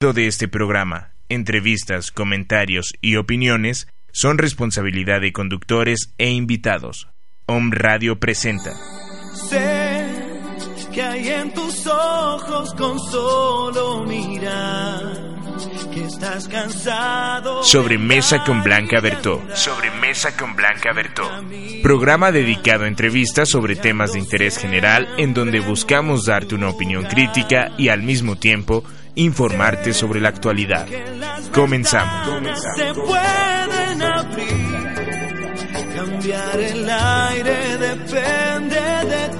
De este programa, entrevistas, comentarios y opiniones son responsabilidad de conductores e invitados. Om Radio presenta. Sé que hay en tus ojos con solo mirar que estás cansado. Sobre Mesa con Blanca Bertó. Sobre Mesa con Blanca Bertó. Programa dedicado a entrevistas sobre temas de interés general en donde buscamos darte una opinión crítica y al mismo tiempo informarte sobre la actualidad. Comenzamos. Se pueden abrir. Cambiar el aire depende de ti.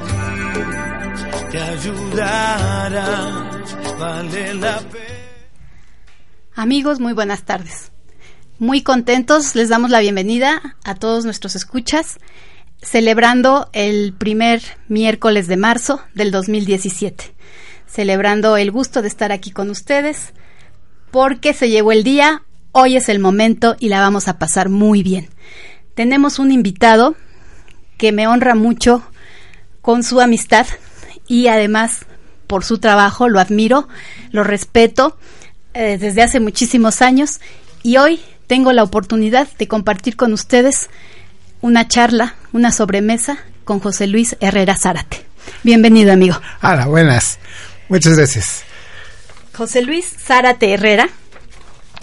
Te ayudará. Vale la pena. Amigos, muy buenas tardes. Muy contentos, les damos la bienvenida a todos nuestros escuchas, celebrando el primer miércoles de marzo del 2017, celebrando el gusto de estar aquí con ustedes, porque se llegó el día, hoy es el momento y la vamos a pasar muy bien. Tenemos un invitado que me honra mucho con su amistad y además por su trabajo, lo admiro, lo respeto eh, desde hace muchísimos años y hoy tengo la oportunidad de compartir con ustedes una charla, una sobremesa con José Luis Herrera Zárate. Bienvenido, amigo. Hola, buenas. Muchas gracias. José Luis Zárate Herrera,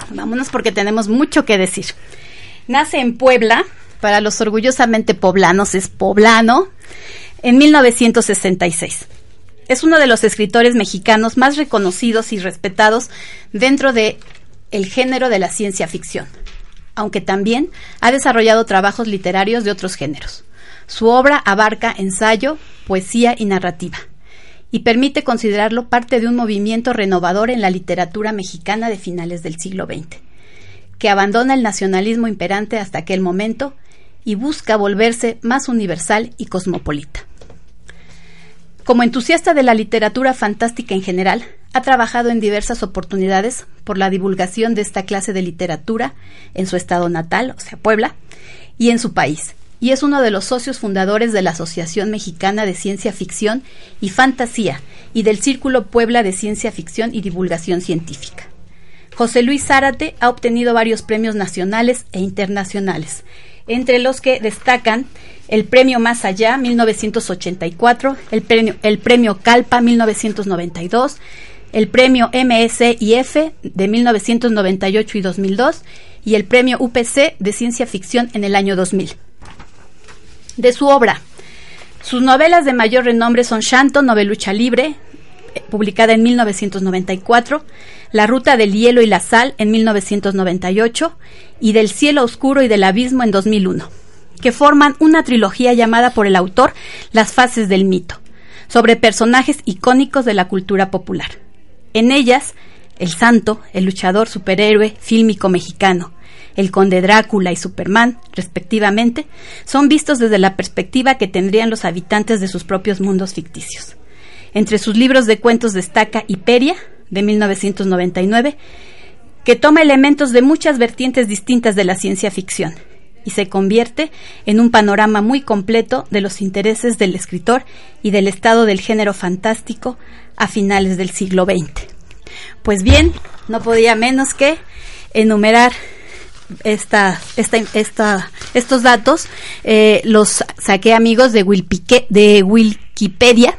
vámonos porque tenemos mucho que decir. Nace en Puebla, para los orgullosamente poblanos es poblano, en 1966 es uno de los escritores mexicanos más reconocidos y respetados dentro de el género de la ciencia ficción, aunque también ha desarrollado trabajos literarios de otros géneros. Su obra abarca ensayo, poesía y narrativa, y permite considerarlo parte de un movimiento renovador en la literatura mexicana de finales del siglo XX, que abandona el nacionalismo imperante hasta aquel momento y busca volverse más universal y cosmopolita. Como entusiasta de la literatura fantástica en general, ha trabajado en diversas oportunidades por la divulgación de esta clase de literatura en su estado natal, o sea, Puebla, y en su país, y es uno de los socios fundadores de la Asociación Mexicana de Ciencia Ficción y Fantasía y del Círculo Puebla de Ciencia Ficción y Divulgación Científica. José Luis Zárate ha obtenido varios premios nacionales e internacionales, entre los que destacan el Premio Más Allá 1984, el Premio, el premio Calpa 1992, el Premio MSIF de 1998 y 2002 y el Premio UPC de Ciencia Ficción en el año 2000. De su obra, sus novelas de mayor renombre son Shanto, Novelucha Libre, publicada en 1994, La Ruta del Hielo y la Sal en 1998 y Del Cielo Oscuro y del Abismo en 2001, que forman una trilogía llamada por el autor Las Fases del Mito, sobre personajes icónicos de la cultura popular. En ellas, el santo, el luchador superhéroe fílmico mexicano, el conde Drácula y Superman, respectivamente, son vistos desde la perspectiva que tendrían los habitantes de sus propios mundos ficticios. Entre sus libros de cuentos destaca Hiperia, de 1999, que toma elementos de muchas vertientes distintas de la ciencia ficción y se convierte en un panorama muy completo de los intereses del escritor y del estado del género fantástico a finales del siglo XX. Pues bien, no podía menos que enumerar esta, esta, esta, estos datos. Eh, los saqué amigos de, de Wikipedia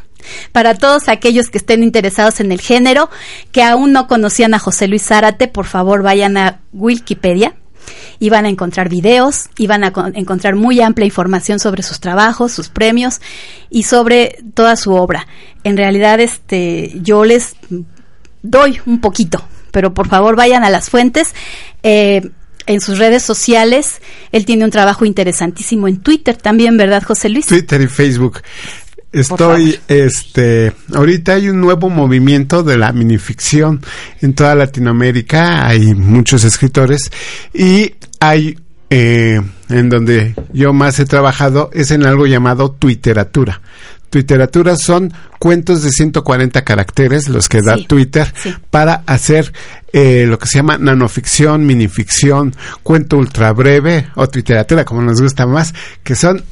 para todos aquellos que estén interesados en el género, que aún no conocían a José Luis Zárate, por favor vayan a Wikipedia y van a encontrar videos y van a encontrar muy amplia información sobre sus trabajos, sus premios y sobre toda su obra. En realidad, este, yo les doy un poquito, pero por favor vayan a las fuentes. Eh, en sus redes sociales. Él tiene un trabajo interesantísimo en Twitter también, ¿verdad, José Luis? Twitter y Facebook. estoy, este, ahorita hay un nuevo movimiento de la minificción en toda Latinoamérica, hay muchos escritores y hay eh, en donde yo más he trabajado es en algo llamado Twitteratura. Twitteratura son cuentos de 140 caracteres, los que da Twitter, para hacer eh, lo que se llama nanoficción, minificción, cuento ultra breve o Twitteratura, como nos gusta más, que son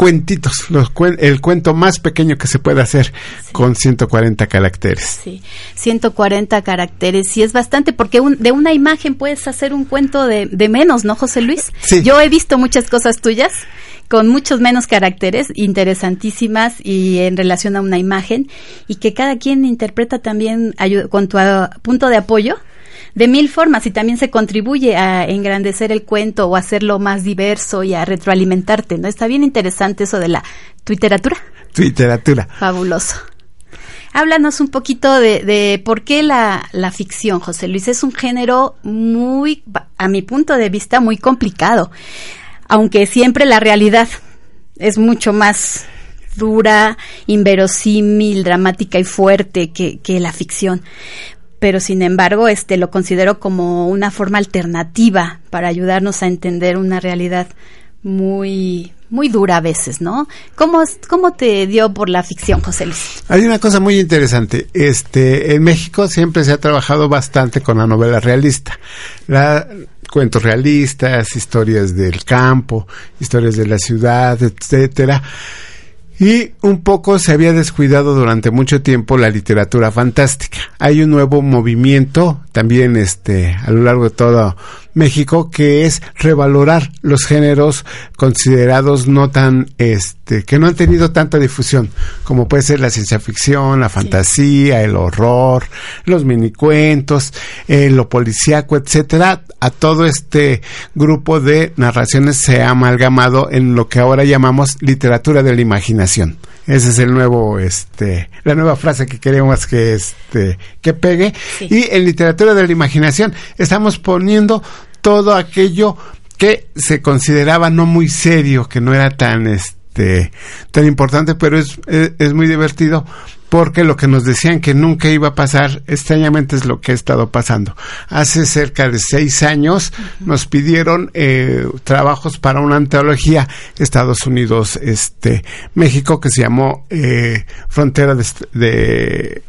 cuentitos, los el cuento más pequeño que se puede hacer con 140 caracteres. Sí, 140 caracteres, y es bastante, porque de una imagen puedes hacer un cuento de, menos, ¿no, José Luis? Sí. Yo he visto muchas cosas tuyas con muchos menos caracteres, interesantísimas y en relación a una imagen, y que cada quien interpreta también con tu punto de apoyo de mil formas y también se contribuye a engrandecer el cuento o hacerlo más diverso y a retroalimentarte, ¿no? Está bien interesante eso de la literatura. Literatura. Fabuloso. Háblanos un poquito de, de por qué la, la, ficción, José Luis. Es un género muy, a mi punto de vista, muy complicado. Aunque siempre la realidad es mucho más dura, inverosímil, dramática y fuerte que, que la ficción pero sin embargo este lo considero como una forma alternativa para ayudarnos a entender una realidad muy muy dura a veces, ¿no? ¿Cómo, cómo te dio por la ficción, José Luis? Hay una cosa muy interesante. Este, en México siempre se ha trabajado bastante con la novela realista. La, cuentos realistas, historias del campo, historias de la ciudad, etcétera. Y un poco se había descuidado durante mucho tiempo la literatura fantástica. Hay un nuevo movimiento también este a lo largo de todo México que es revalorar los géneros considerados no tan este que no han tenido tanta difusión como puede ser la ciencia ficción, la fantasía, el horror, los minicuentos, eh, lo policíaco, etcétera. A todo este grupo de narraciones se ha amalgamado en lo que ahora llamamos literatura de la imaginación. Ese es el nuevo, este, la nueva frase que queremos que, este, que pegue. Y en literatura de la imaginación estamos poniendo todo aquello que se consideraba no muy serio, que no era tan, este, tan importante, pero es, es muy divertido porque lo que nos decían que nunca iba a pasar, extrañamente es lo que ha estado pasando. Hace cerca de seis años nos pidieron eh, trabajos para una antología Estados Unidos, este, México, que se llamó eh, Frontera de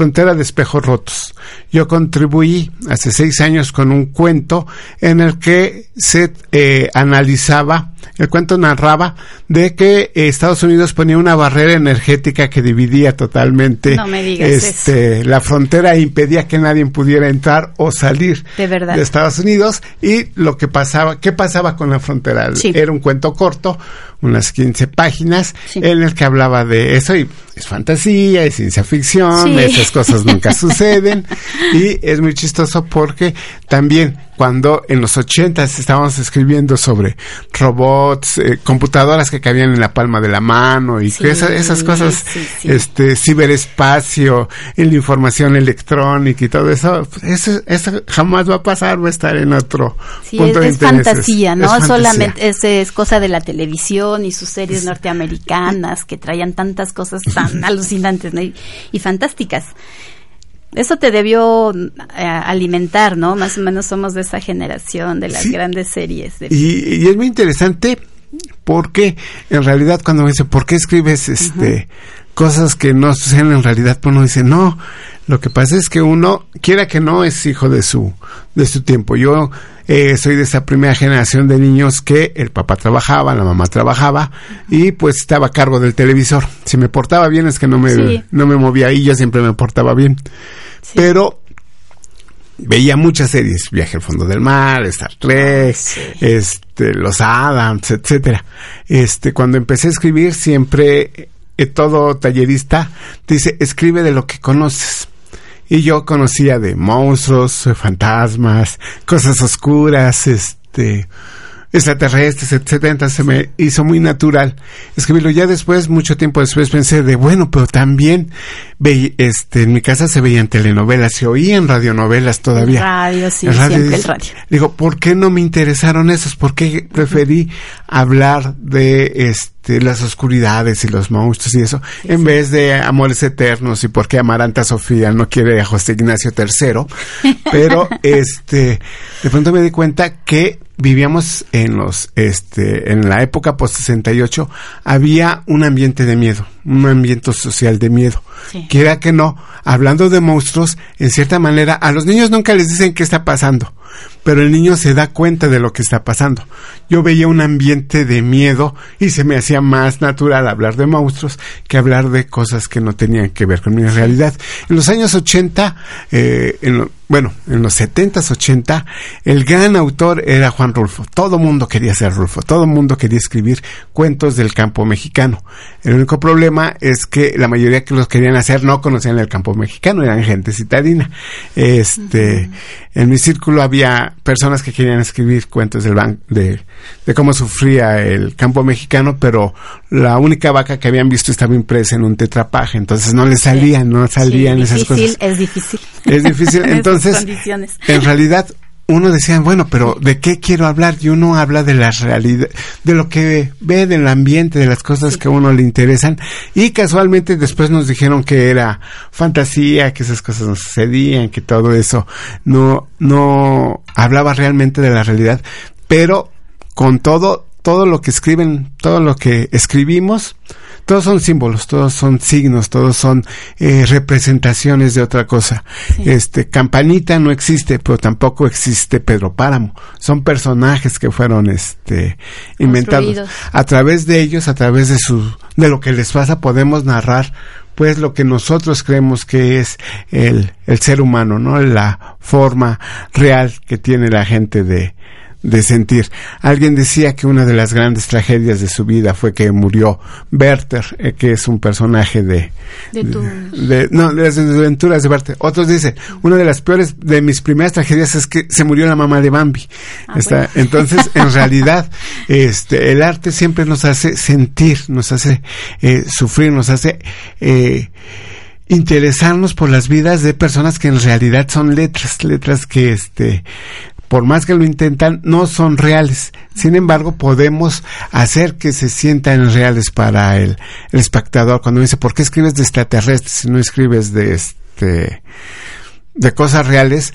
Frontera de Espejos Rotos. Yo contribuí hace seis años con un cuento en el que se eh, analizaba, el cuento narraba de que Estados Unidos ponía una barrera energética que dividía totalmente este, la frontera e impedía que nadie pudiera entrar o salir de, Estados Unidos. Y lo que pasaba, qué pasaba con la frontera. Era un cuento corto, unas 15 páginas, en el que hablaba de eso y es fantasía, es ciencia ficción, esas cosas nunca suceden. Y es muy chistoso porque también cuando en los ochentas estábamos escribiendo sobre robots, eh, computadoras que cabían en la palma de la mano y que esas cosas, este ciberespacio, en la información electrónica y todo eso, pues, eso, jamás va a pasar, va a estar en otro punto es, fantasía, ¿no? Solamente es, es, cosa de la televisión y sus series norteamericanas que traían tantas cosas tan alucinantes y fantásticas eso te debió eh, alimentar, ¿no? Más o menos somos de esa generación de las grandes series. Y, es muy interesante porque en realidad cuando me dicen, ¿por qué escribes este cosas que no suceden en realidad? Pues uno dice, no, lo que pasa es que uno, quiera que no, es hijo de su, de su tiempo. Yo eh, soy de esa primera generación de niños que el papá trabajaba, la mamá trabajaba y pues estaba a cargo del televisor. Si me portaba bien es que no me, no me movía ahí, yo siempre me portaba bien. Pero veía muchas series, Viaje al fondo del mar, Star Trek, este, los Adams, etcétera. Este, cuando empecé a escribir siempre todo tallerista dice, escribe de lo que conoces. Y yo conocía de monstruos, fantasmas, cosas oscuras, este, extraterrestres, etcétera, se me hizo muy natural escribirlo. Ya después, mucho tiempo después, pensé de bueno, pero también ve, este, en mi casa se veían telenovelas, se oían radionovelas todavía. radio, sí, siempre el radio. Digo, ¿por qué no me interesaron esos? ¿Por qué preferí hablar de este las oscuridades y los monstruos y eso, en vez de amores eternos y por qué Amaranta Sofía no quiere a José Ignacio III? Pero este, de pronto me di cuenta que vivíamos en los este en la época post 68 había un ambiente de miedo, un ambiente social de miedo. Quiera que no, hablando de monstruos, en cierta manera a los niños nunca les dicen qué está pasando, pero el niño se da cuenta de lo que está pasando. Yo veía un ambiente de miedo y se me hacía más natural hablar de monstruos que hablar de cosas que no tenían que ver con mi realidad. En los años 80, eh, en bueno, en los 70s, 80, el gran autor era Juan Rulfo. Todo mundo quería ser Rulfo, todo mundo quería escribir cuentos del campo mexicano. El único problema es que la mayoría que los querían hacer no conocían el campo mexicano, eran gente citadina. Este, en mi círculo había personas que querían escribir cuentos del de, de cómo sufría el campo mexicano, pero la única vaca que habían visto estaba impresa en un tetrapaje, entonces no les salían, no salían esas cosas. Es difícil. Es difícil. Entonces, en realidad, uno decía, bueno, pero ¿de qué quiero hablar? Y uno habla de la realidad, de lo que ve del ambiente, de las cosas que a uno le interesan. Y casualmente después nos dijeron que era fantasía, que esas cosas no sucedían, que todo eso no, no hablaba realmente de la realidad. Pero con todo, todo lo que escriben, todo lo que escribimos, todos son símbolos, todos son signos, todos son eh, representaciones de otra cosa. Este Campanita no existe, pero tampoco existe Pedro Páramo. Son personajes que fueron este inventados. A través de ellos, a través de su de lo que les pasa podemos narrar pues lo que nosotros creemos que es el, el ser humano, ¿no? La forma real que tiene la gente de, de sentir. Alguien decía que una de las grandes tragedias de su vida fue que murió Werther, eh, que es un personaje de, de, no, de las aventuras de Werther. Otros dicen, una de las peores de mis primeras tragedias es que se murió la mamá de Bambi. Ah, Está, Entonces, en realidad, este, el arte siempre nos hace sentir, nos hace eh, sufrir, nos hace eh, interesarnos por las vidas de personas que en realidad son letras, letras que este por más que lo intentan, no son reales. Sin embargo, podemos hacer que se sientan reales para el, espectador. Cuando dice, ¿por qué escribes de extraterrestres si no escribes de este, de cosas reales?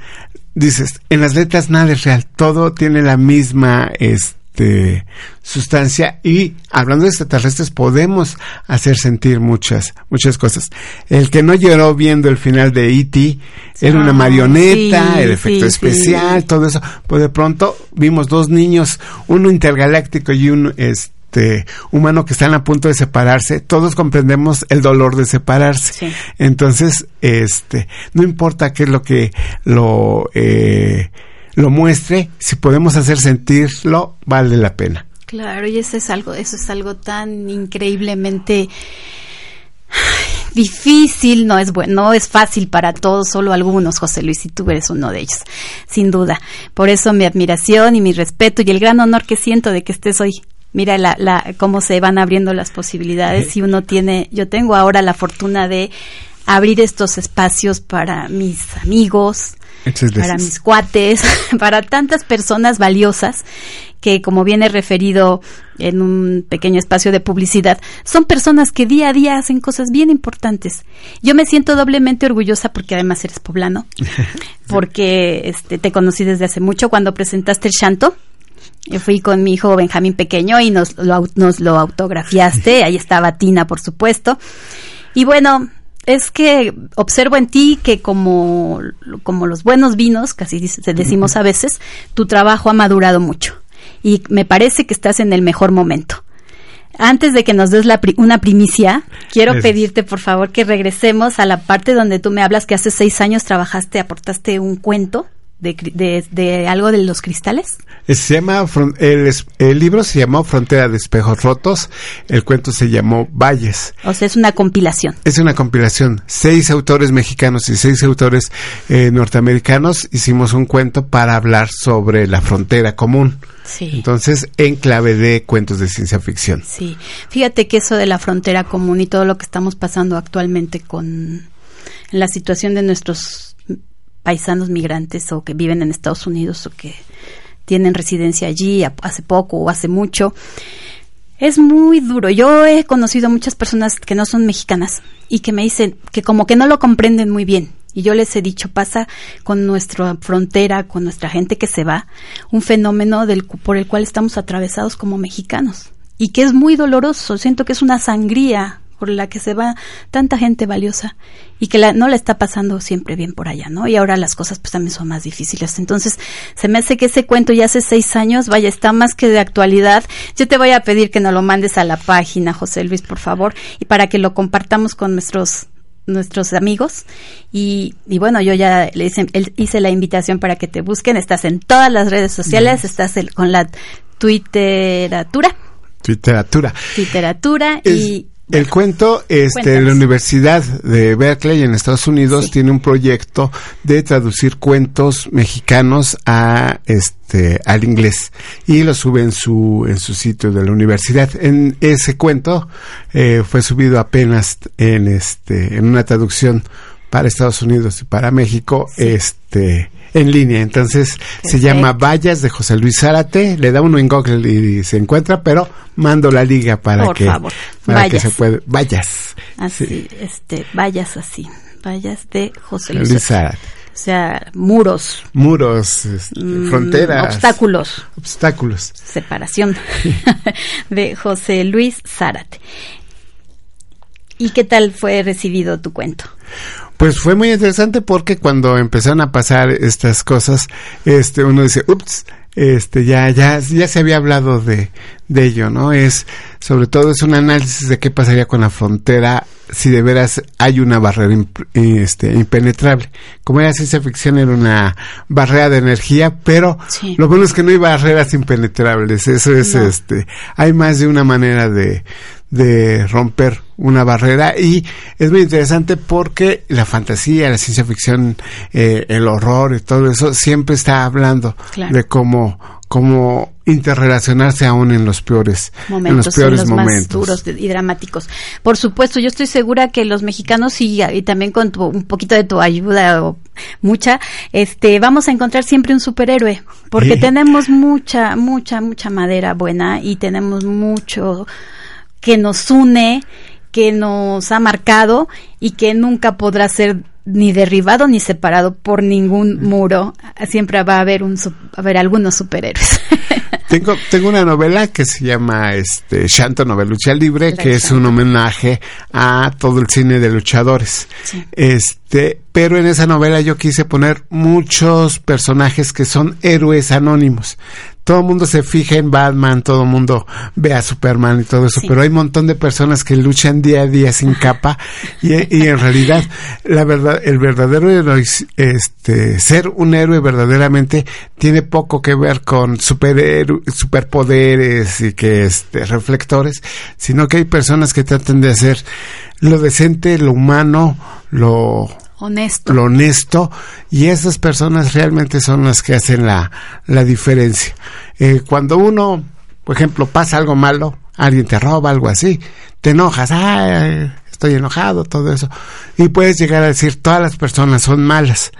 Dices, en las letras nada es real, todo tiene la misma, este, este, sustancia y hablando de extraterrestres podemos hacer sentir muchas muchas cosas el que no lloró viendo el final de E.T. era una marioneta el efecto especial todo eso pues de pronto vimos dos niños uno intergaláctico y un este humano que están a punto de separarse, todos comprendemos el dolor de separarse. Entonces, este, no importa qué es lo que lo eh, lo muestre, si podemos hacer sentirlo, vale la pena. Claro, y eso es algo, eso es algo tan increíblemente difícil, no es bueno, no es fácil para todos, solo algunos, José Luis, y tú eres uno de ellos, sin duda. Por eso mi admiración y mi respeto y el gran honor que siento de que estés hoy. Mira la, la, cómo se van abriendo las posibilidades y uno tiene, yo tengo ahora la fortuna de abrir estos espacios para mis amigos, para mis cuates, para tantas personas valiosas que, como viene referido en un pequeño espacio de publicidad, son personas que día a día hacen cosas bien importantes. Yo me siento doblemente orgullosa porque además eres poblano, porque este, te conocí desde hace mucho cuando presentaste el Shanto. Yo fui con mi hijo Benjamín pequeño y nos lo, nos lo autografiaste. Ahí estaba Tina, por supuesto. Y bueno, es que observo en ti que como, como los buenos vinos, casi decimos a veces, tu trabajo ha madurado mucho. Y me parece que estás en el mejor momento. Antes de que nos des la una primicia, quiero pedirte por favor que regresemos a la parte donde tú me hablas que hace seis años trabajaste, aportaste un cuento de, algo de los cristales? Se llama, el, el, libro se llamó Frontera de Espejos Rotos, el cuento se llamó Valles. O sea, es una compilación. Es una compilación. Seis autores mexicanos y seis autores eh, norteamericanos hicimos un cuento para hablar sobre la frontera común. Sí. Entonces, en clave de cuentos de ciencia ficción. Sí. Fíjate que eso de la frontera común y todo lo que estamos pasando actualmente con la situación de nuestros paisanos migrantes o que viven en Estados Unidos o que tienen residencia allí hace poco o hace mucho. Es muy duro. Yo he conocido muchas personas que no son mexicanas y que me dicen que como que no lo comprenden muy bien. Y yo les he dicho, pasa con nuestra frontera, con nuestra gente que se va, un fenómeno del, por el cual estamos atravesados como mexicanos. Y que es muy doloroso. Siento que es una sangría por la que se va tanta gente valiosa y que la, no la está pasando siempre bien por allá, ¿no? Y ahora las cosas pues también son más difíciles. Entonces, se me hace que ese cuento ya hace seis años, vaya, está más que de actualidad. Yo te voy a pedir que nos lo mandes a la página, José Luis, por favor, y para que lo compartamos con nuestros nuestros amigos y, y, bueno yo ya le hice, hice la invitación para que te busquen estás en todas las redes sociales estás con la twitteratura twitteratura twitteratura y el cuento, este, la Universidad de Berkeley en Estados Unidos tiene un proyecto de traducir cuentos mexicanos a este al inglés y lo sube en su en su sitio de la universidad. En ese cuento eh, fue subido apenas en este en una traducción para Estados Unidos y para México, este en línea. Entonces se llama Vallas de José Luis Zárate. Le da uno en Google y se encuentra, pero mando la liga para que para que se puede. Vallas. Así, este, vallas así. Vallas de José Luis, Zárate. O sea, muros. Muros, este, mm, fronteras. Obstáculos. Obstáculos. Separación de José Luis Zárate. ¿Y qué tal fue recibido tu cuento? Pues fue muy interesante porque cuando empezaron a pasar estas cosas, este, uno dice, ups, este, ya, ya, ya se había hablado de, de ello, ¿no? Es, sobre todo es un análisis de qué pasaría con la frontera si de veras hay una barrera este, impenetrable. Como era ciencia ficción, era una barrera de energía, pero lo bueno es que no hay barreras impenetrables. Eso es, este, hay más de una manera de, de romper una barrera y es muy interesante porque la fantasía, la ciencia ficción, eh, el horror y todo eso siempre está hablando de cómo cómo interrelacionarse aún en los peores momentos, en los peores momentos. más duros y dramáticos. Por supuesto, yo estoy segura que los mexicanos y, y también con un poquito de tu ayuda o mucha, este, vamos a encontrar siempre un superhéroe, porque tenemos mucha, mucha, mucha madera buena y tenemos mucho que nos une, que nos ha marcado y que nunca podrá ser ni derribado ni separado por ningún muro. Siempre va a haber un a haber algunos superhéroes. tengo tengo una novela que se llama este Shanto Novelucha Libre, que es un homenaje a todo el cine de luchadores. Este, pero en esa novela yo quise poner muchos personajes que son héroes anónimos todo el mundo se fija en Batman, todo el mundo ve a Superman y todo eso, pero hay un montón de personas que luchan día a día sin capa y, en realidad la verdad, el verdadero héroe, este, ser un héroe verdaderamente tiene poco que ver con superpoderes y que este, reflectores, sino que hay personas que tratan de hacer lo decente, lo humano, lo honesto. Lo honesto y esas personas realmente son las que hacen la, la diferencia. Eh, cuando uno, por ejemplo, pasa algo malo, alguien te roba, algo así, te enojas, ah, estoy enojado, todo eso. Y puedes llegar a decir, todas las personas son malas,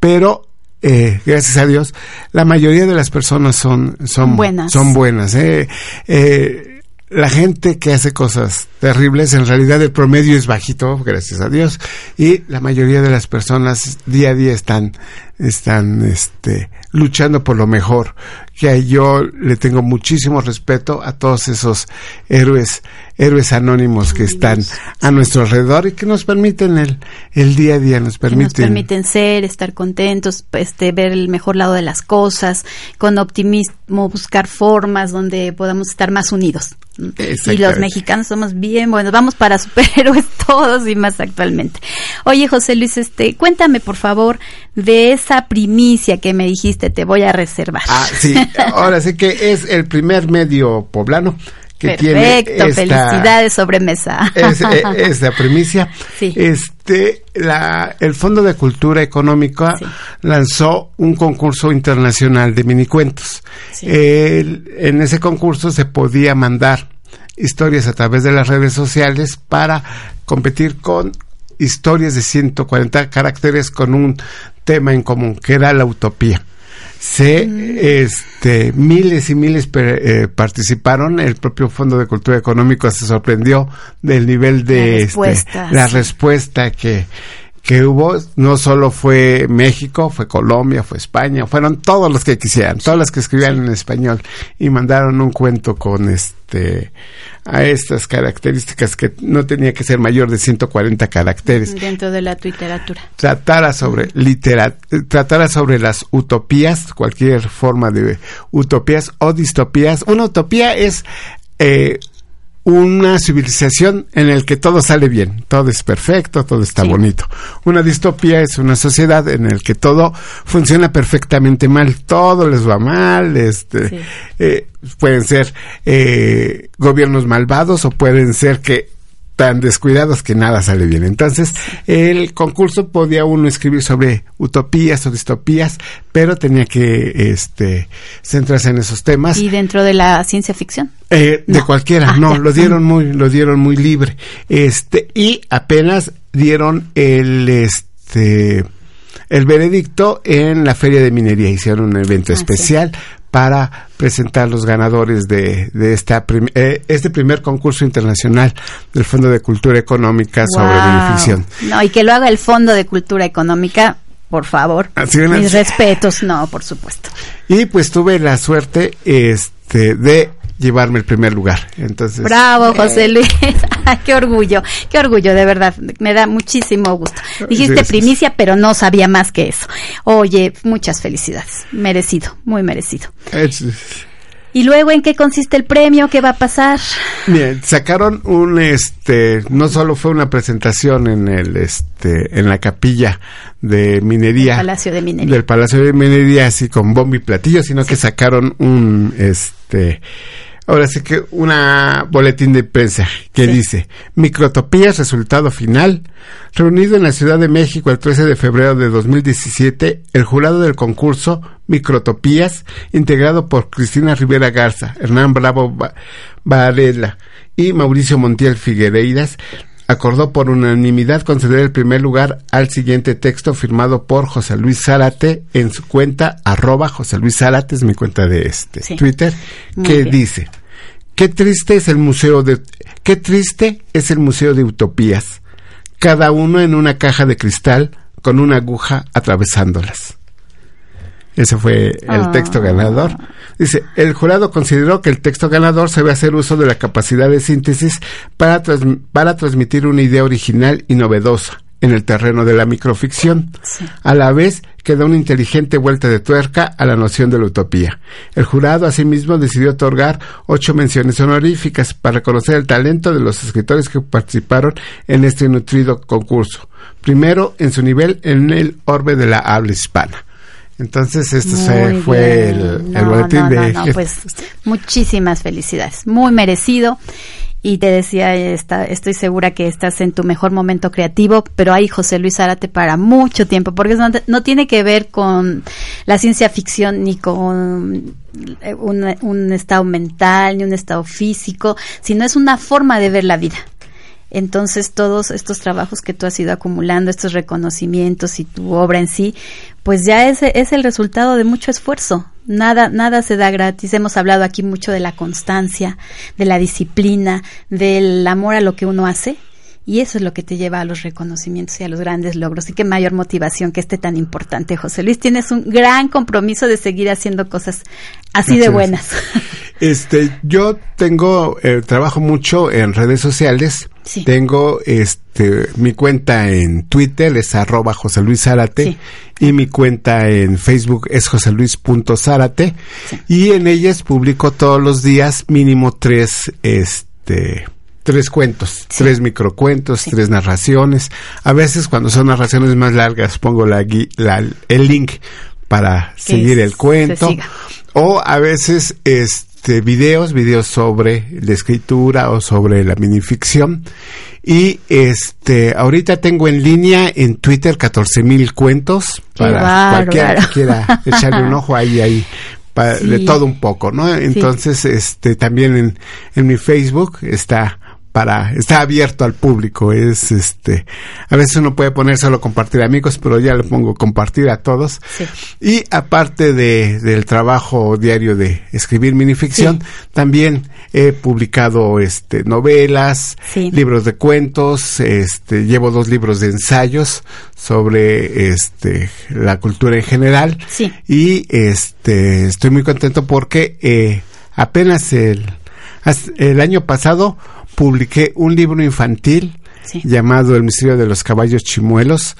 pero eh, gracias a Dios, la mayoría de las personas son, son buenas. Son buenas eh. eh la gente que hace cosas terribles, en realidad el promedio es bajito, gracias a Dios, y la mayoría de las personas día a día están, están, este, luchando por lo mejor. Que yo le tengo muchísimo respeto a todos esos héroes, héroes anónimos que están a nuestro alrededor y que nos permiten el, el día a día, nos permiten. nos permiten ser, estar contentos, este, ver el mejor lado de las cosas, con optimismo buscar formas donde podamos estar más unidos. Y los mexicanos somos bien bien bueno, vamos para superhéroes todos y más actualmente. Oye, José Luis, este, cuéntame por favor de esa primicia que me dijiste, te voy a reservar. Ah, sí, ahora sí que es el primer medio poblano que Perfecto, tiene esta, felicidades sobremesa. es, eh, esta primicia. Sí. Este, la, el Fondo de Cultura Económica Sí. lanzó un concurso internacional de minicuentos. Sí. El- en ese concurso se podía mandar historias a través de las redes sociales para competir con historias de 140 caracteres con un tema en común, que era la utopía. Se, Mm. este, miles y miles per- eh, participaron. El propio Fondo de Cultura Económico se sorprendió del nivel de La este, la respuesta que, que hubo. No solo fue México, fue Colombia, fue España, fueron todos los que quisieran, todos los que escribían en español y mandaron un cuento con este a estas características que no tenía que ser mayor de 140 caracteres Dentro de la literatura. tratara sobre litera, tratara sobre las utopías, cualquier forma de utopías o distopías. Una utopía es eh, una civilización en el que todo sale bien, todo es perfecto, todo está Sí. bonito. Una distopía es una sociedad en el que todo funciona perfectamente mal, todo les va mal, este, Sí. eh, pueden ser eh, gobiernos malvados o pueden ser que tan descuidados que nada sale bien. Entonces, el concurso podía uno escribir sobre utopías o distopías, pero tenía que este centrarse en esos temas. Y dentro de la ciencia ficción. Eh, de cualquiera, no, lo dieron muy, lo dieron muy libre. Este, y apenas dieron el este el veredicto en la Feria de Minería. Hicieron un evento Ah, sí. especial para presentar los ganadores de, de esta prim- eh, este primer concurso internacional del Fondo de Cultura Económica sobre Wow. beneficción. No, y que lo haga el Fondo de Cultura Económica, por favor. Así. Mis respetos, no, por supuesto. Y pues tuve la suerte este de llevarme el primer lugar. Entonces, Bravo, José Luis. Qué orgullo, qué orgullo, de verdad. Me da muchísimo gusto. Dijiste Gracias. primicia, pero no sabía más que eso. Oye, muchas felicidades. Merecido, muy merecido. es- ¿Y luego en qué consiste el premio? ¿Qué va a pasar? Bien, sacaron un este, no solo fue una presentación en el este, en la capilla de minería, Palacio de Minería. del Palacio de Minería, así con bombo y platillo, sino que sacaron un este, ahora sí que una boletín de prensa que Sí. dice Microtopías resultado final reunido en la Ciudad de México el 13 de febrero de 2017 el jurado del concurso Microtopías integrado por Cristina Rivera Garza, Hernán Bravo Ba- Varela y Mauricio Montiel Figueiredas acordó por unanimidad conceder el primer lugar al siguiente texto firmado por José Luis Zárate en su cuenta arroba José Luis Zárate, es mi cuenta de este Sí. Twitter, Muy que bien. dice Qué triste es el museo de qué triste es el museo de utopías, cada uno en una caja de cristal con una aguja atravesándolas. Ese fue el Ah. texto ganador. Dice, el jurado consideró que el texto ganador se debe hacer uso de la capacidad de síntesis para, trans- para transmitir una idea original y novedosa en el terreno de la microficción, Sí. a la vez que da una inteligente vuelta de tuerca a la noción de la utopía. El jurado asimismo decidió otorgar ocho menciones honoríficas para reconocer el talento de los escritores que participaron en este nutrido concurso. Primero, en su nivel en el orbe de la habla hispana. Entonces, este se- Muy fue bien. el, el No, boletín no, de... no, no, pues muchísimas felicidades. Muy merecido. Y te decía, está, estoy segura que estás en tu mejor momento creativo, pero hay José Luis Zárate para mucho tiempo, porque no, no tiene que ver con la ciencia ficción ni con eh, un, un estado mental, ni un estado físico, sino es una forma de ver la vida. Entonces todos estos trabajos que tú has ido acumulando, estos reconocimientos y tu obra en sí, pues ya es, es el resultado de mucho esfuerzo. Nada, nada se da gratis. Hemos hablado aquí mucho de la constancia, de la disciplina, del amor a lo que uno hace. Y eso es lo que te lleva a los reconocimientos y a los grandes logros. Y qué mayor motivación que este tan importante, José Luis. Tienes un gran compromiso de seguir haciendo cosas así de buenas. Este, yo tengo, eh, trabajo mucho en redes sociales. Sí. Tengo, este, mi cuenta en Twitter es arroba José Luis Zárate Sí. y mi cuenta en Facebook es joseluis.zárate Sí. y en ellas publico todos los días mínimo tres, este, tres cuentos, tres microcuentos, tres narraciones. A veces cuando son narraciones más largas pongo la, el link para seguir el cuento. O a veces este videos, videos sobre la escritura o sobre la minificción. Y este ahorita tengo en línea en Twitter 14 mil cuentos para cualquiera que quiera echarle un ojo ahí ahí de todo un poco, ¿no? Entonces, este también en, en mi Facebook está para está abierto al público es este a veces uno puede poner solo compartir amigos pero ya le pongo compartir a todos. Y aparte de, del trabajo diario de escribir minificción también he publicado este novelas libros de cuentos este llevo dos libros de ensayos sobre este la cultura en general. Y este estoy muy contento porque eh, apenas el el año pasado publiqué un libro infantil llamado El misterio de los caballos chimuelos,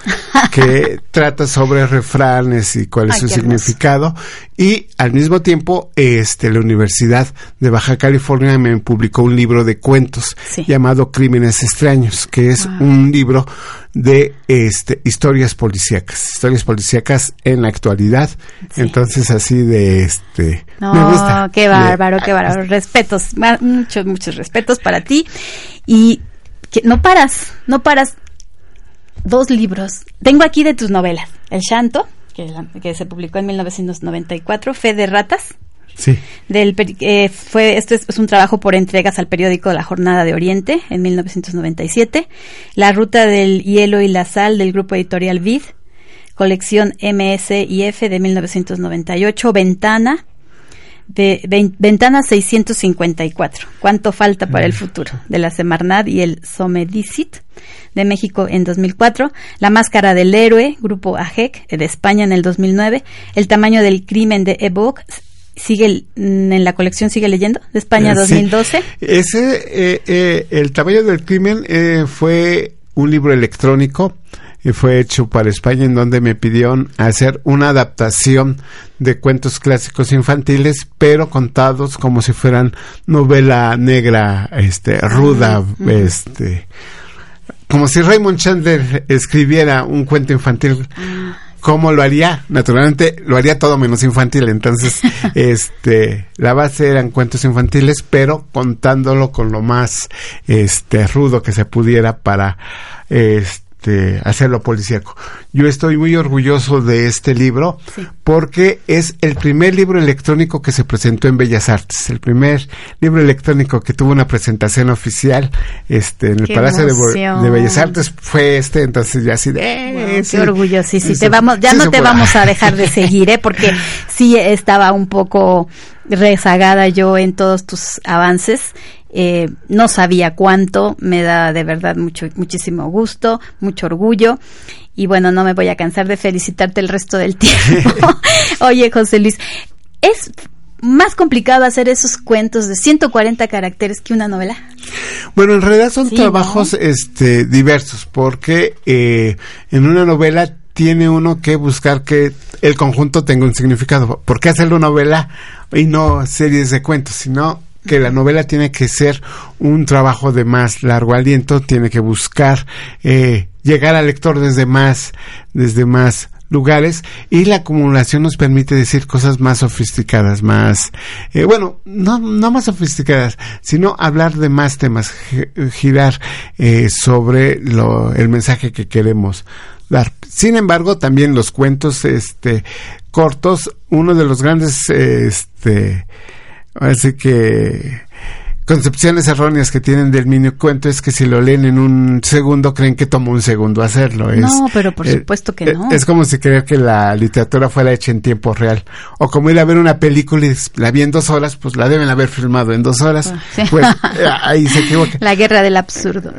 que trata sobre refranes y cuál es su significado. Y al mismo tiempo, este, la Universidad de Baja California me publicó un libro de cuentos llamado Crímenes extraños, que es un libro de este historias policíacas, historias policíacas en la actualidad. Entonces así de este me gusta. Qué bárbaro, qué bárbaro. Respetos, muchos muchos respetos para ti y que no paras, no paras. Dos libros. Tengo aquí de tus novelas. El Shanto, que, que se publicó en 1994, Fe de Ratas, Sí. Del, eh, fue, esto es, un trabajo por entregas al periódico La Jornada de Oriente en 1997. La Ruta del Hielo y la Sal del grupo editorial Vid. Colección MSIF de 1998. Ventana. De, Ventana 654. ¿Cuánto falta para el futuro? De la Semarnat y el Somedicit de México en 2004, La Máscara del Héroe, Grupo AGEC, de España en el 2009, El Tamaño del Crimen de Evoque, sigue mm, en la colección sigue leyendo de España 2012 eh, ese eh, eh, el tamaño del crimen fue un libro electrónico y fue hecho para España en donde me pidieron hacer una adaptación de cuentos clásicos infantiles pero contados como si fueran novela negra este ruda este como si Raymond Chandler escribiera un cuento infantil. Ah. ¿Cómo lo haría? Naturalmente lo haría todo menos infantil. Entonces, este, la base eran cuentos infantiles, pero contándolo con lo más, este, rudo que se pudiera para, este, este, hacerlo policíaco. Yo estoy muy orgulloso de este libro porque es el primer libro electrónico que se presentó en Bellas Artes, el primer libro electrónico que tuvo una presentación oficial este, en el Palacio de, Bellas Artes. Fue este, entonces ya así de... Eh, qué orgullo, sí, sí, te vamos, ya no te vamos a dejar de seguir, ¿eh? porque sí estaba un poco rezagada yo en todos tus avances eh, no sabía cuánto, me da de verdad mucho, muchísimo gusto, mucho orgullo. Y bueno, no me voy a cansar de felicitarte el resto del tiempo. Oye, José Luis, es más complicado hacer esos cuentos de 140 caracteres que una novela? Bueno, en realidad son trabajos este, diversos, porque eh, en una novela tiene uno que buscar que el conjunto tenga un significado. ¿Por qué hacerlo novela y no series de cuentos? Sino que la novela tiene que ser un trabajo de más largo aliento, tiene que buscar eh, llegar al lector desde más, desde más lugares y la acumulación nos permite decir cosas más sofisticadas, más, eh, bueno, no, no más sofisticadas, sino hablar de más temas, girar eh, sobre lo, el mensaje que queremos dar. Sin embargo, también los cuentos, este, cortos, uno de los grandes, este, Así que concepciones erróneas que tienen del mini cuento es que si lo leen en un segundo creen que toma un segundo hacerlo. Es, no, pero por eh, supuesto que eh, no. Es como si creer que la literatura fuera hecha en tiempo real. O como ir a ver una película y la vi en dos horas, pues la deben haber filmado en dos horas. Ah, pues eh, ahí se equivoca. La guerra del absurdo.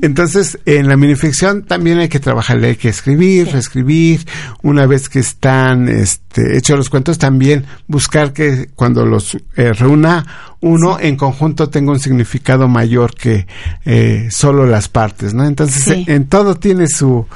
entonces, en la minificción también hay que trabajar, hay que escribir, reescribir. Una vez que están este, hechos los cuentos, también buscar que cuando los reúna uno en conjunto tenga un significado mayor que eh, solo las partes, ¿no? Entonces, en todo tiene su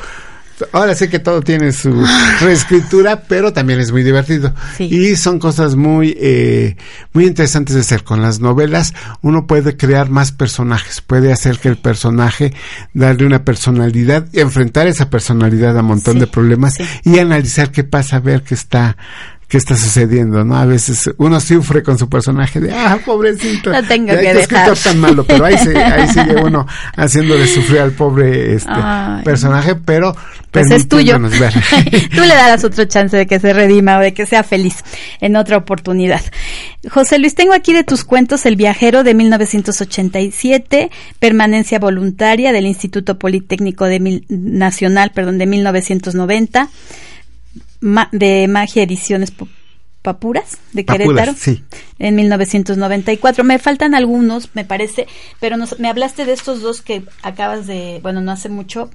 ahora sé que todo tiene su reescritura, pero también es muy divertido. Sí. Y son cosas muy, eh, muy interesantes de hacer. Con las novelas uno puede crear más personajes, puede hacer que el personaje, darle una personalidad, enfrentar esa personalidad a un montón Sí, de problemas sí. y analizar qué pasa, ver qué está qué está sucediendo, ¿no? A veces uno sufre con su personaje de, ah, pobrecito. Lo tengo que "Ay, qué escritor dejar". tan malo, pero ahí, se- ahí sigue uno haciéndole sufrir al pobre este Ay. personaje, pero Pues es tuyo. ver. Tú le darás otro chance de que se redima o de que sea feliz en otra oportunidad. José Luis, tengo aquí de tus cuentos El viajero de 1987, Permanencia voluntaria del Instituto Politécnico de Mil- Nacional, perdón, de 1990, Ma- de Magia Ediciones Papuras de Papuras, Querétaro sí. en 1994. Me faltan algunos, me parece, pero nos- me hablaste de estos dos que acabas de, bueno, no hace mucho,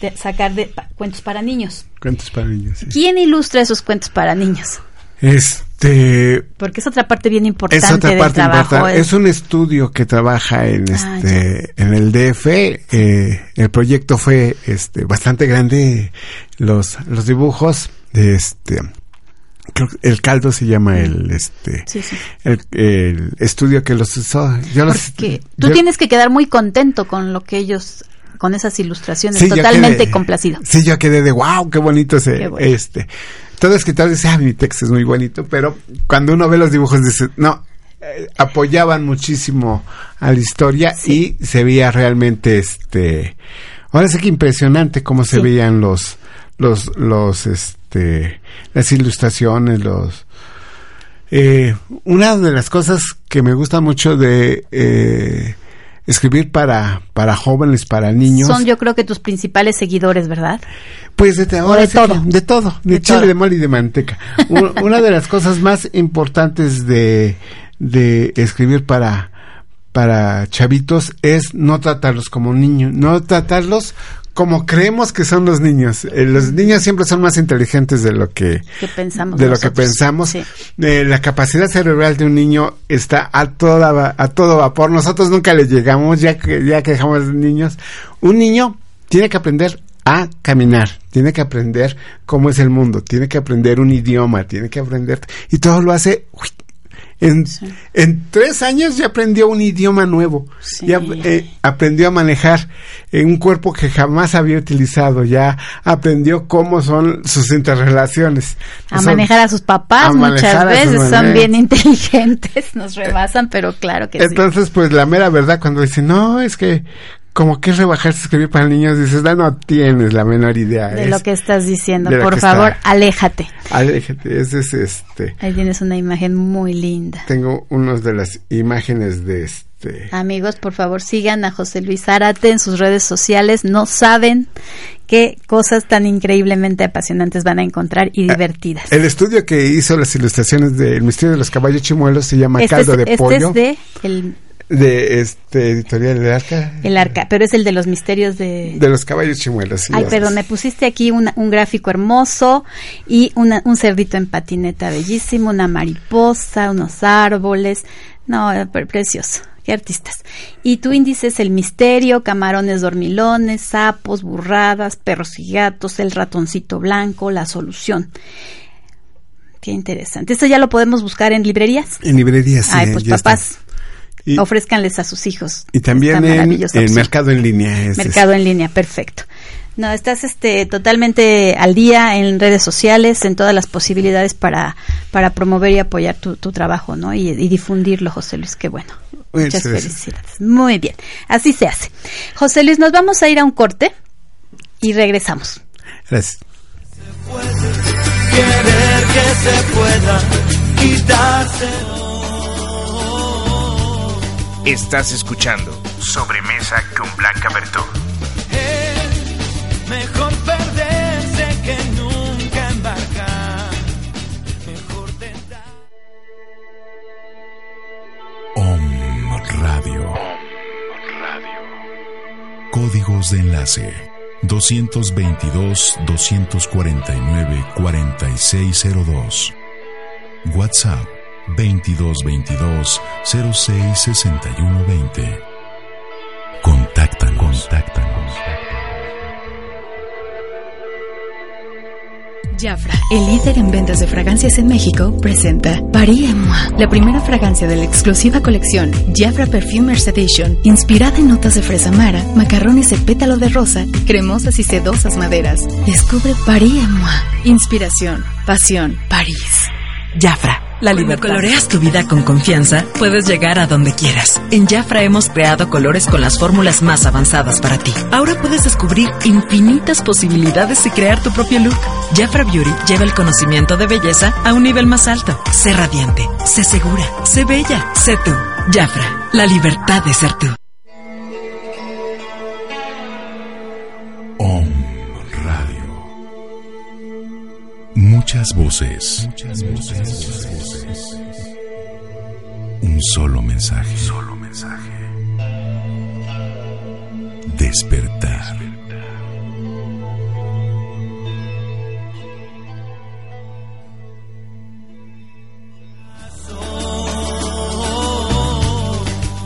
de sacar de pa- cuentos para niños. Cuentos para niños, sí. ¿Quién ilustra esos cuentos para niños? Este, Porque es otra parte bien importante es otra del parte trabajo. importante. es- Es un estudio que trabaja en Ah, este, en el DF. eh, el proyecto fue este bastante grande. Los los dibujos este creo que el caldo se llama el este Sí, sí. el, el estudio que los usó. Yo los Porque tú yo- tienes que quedar muy contento con lo que ellos, con esas ilustraciones, Sí, totalmente quedé- complacido. Sí, yo quedé de wow, qué bonito se, Qué bueno. este. Todo escritor dice, ah, mi texto es muy bonito, pero cuando uno ve los dibujos dice, no, eh, apoyaban muchísimo a la historia y se veía realmente, este, ahora sí que impresionante cómo se veían los, los, los, este, las ilustraciones, los, eh, una de las cosas que me gusta mucho de eh, escribir para, para jóvenes, para niños, Son yo creo que tus principales seguidores, ¿verdad? pues de, ahora de sí todo. de todo, de, De chile, todo. de mole y de manteca. Un- Una de las cosas más importantes de, de escribir para, para chavitos es no tratarlos como niños, no tratarlos como creemos que son los niños. Eh, los niños siempre son más inteligentes de lo que Que pensamos de lo que pensamos. Sí. Eh, la capacidad cerebral de un niño está a toda a todo vapor. Nosotros nunca le llegamos ya que ya que dejamos de niños. Un niño tiene que aprender a caminar, tiene que aprender cómo es el mundo, tiene que aprender un idioma, tiene que aprender y todo lo hace uy, en, en tres años ya aprendió un idioma nuevo, Sí. ya eh, aprendió a manejar eh, un cuerpo que jamás había utilizado, ya aprendió cómo son sus interrelaciones. A Son- manejar a sus papás a muchas veces, son bien inteligentes, nos rebasan, pero claro que sí. Entonces, pues la mera verdad, cuando dicen, no, es que como que es rebajarse escribir para niños, dices, "Ah, no tienes la menor idea. De es- lo que estás diciendo, de por favor, está- aléjate. Aléjate, ese es este. Ahí tienes una imagen muy linda. Tengo unas de las imágenes de este. Amigos, por favor, sigan a José Luis Zárate en sus redes sociales. No saben qué cosas tan increíblemente apasionantes van a encontrar y divertidas. El estudio que hizo las ilustraciones del misterio de los caballos chimuelos se llama Este, Caldo es, de este Pollo. es de el, de este editorial del Arca. el arca, pero es el de los misterios de... De los caballos chimuelos. sí, Ay, perdón, me pusiste aquí una- un gráfico hermoso y una- un cerdito en patineta bellísimo, una mariposa, unos árboles. No, pre- precioso. Qué artistas. Y tu índice es el misterio, camarones dormilones, sapos, burradas, perros y gatos, el ratoncito blanco, la solución. Qué interesante. Esto ya lo podemos buscar en librerías. En librerías. sí, Ay, pues está. Y, ofrézcanles a sus hijos. y también en, opción. mercado en línea. es- Mercado en línea, perfecto. No, estás este totalmente al día en redes sociales, en todas las posibilidades para, para promover y apoyar tu, tu trabajo, ¿no? Y, y difundirlo, José Luis, qué bueno. Muchas felicidades. Muy bien, así se hace. José Luis, nos vamos a ir a un corte y regresamos. Gracias. Querer que se pueda quitarse. Estás escuchando Sobremesa con Blanca Bertó. Es mejor perderse que nunca embarcar. Mejor tentar. Om Radio. Códigos de enlace 222-249-4602. WhatsApp 2222-066120. Contáctanos. Contáctanos. Jafra, el líder en ventas de fragancias en México, presenta Paris moi, la primera fragancia de la exclusiva colección Jafra Perfumers Edition, inspirada en notas de fresa mara, macarrones de pétalo de rosa cremosas y sedosas maderas. Descubre Paris moi, inspiración, pasión, París. Jafra. La Cuando coloreas tu vida con confianza, puedes llegar a donde quieras. En Jafra hemos creado colores con las fórmulas más avanzadas para ti. Ahora puedes descubrir infinitas posibilidades y crear tu propio look. Jafra Beauty lleva el conocimiento de belleza a un nivel más alto. Sé radiante, sé segura, sé bella, sé tú. Jafra, la libertad de ser tú. Muchas voces. Muchas voces. Un solo mensaje. Solo mensaje. Despertar.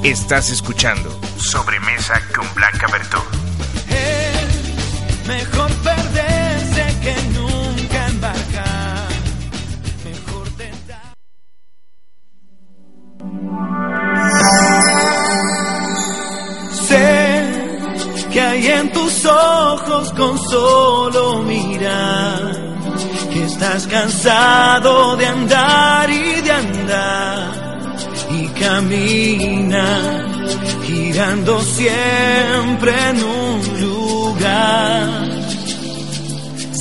Estás escuchando Sobremesa con Blanca Bertó. Es mejor perderse que ojos con solo mirar que estás cansado de andar y de andar y camina girando siempre en un lugar.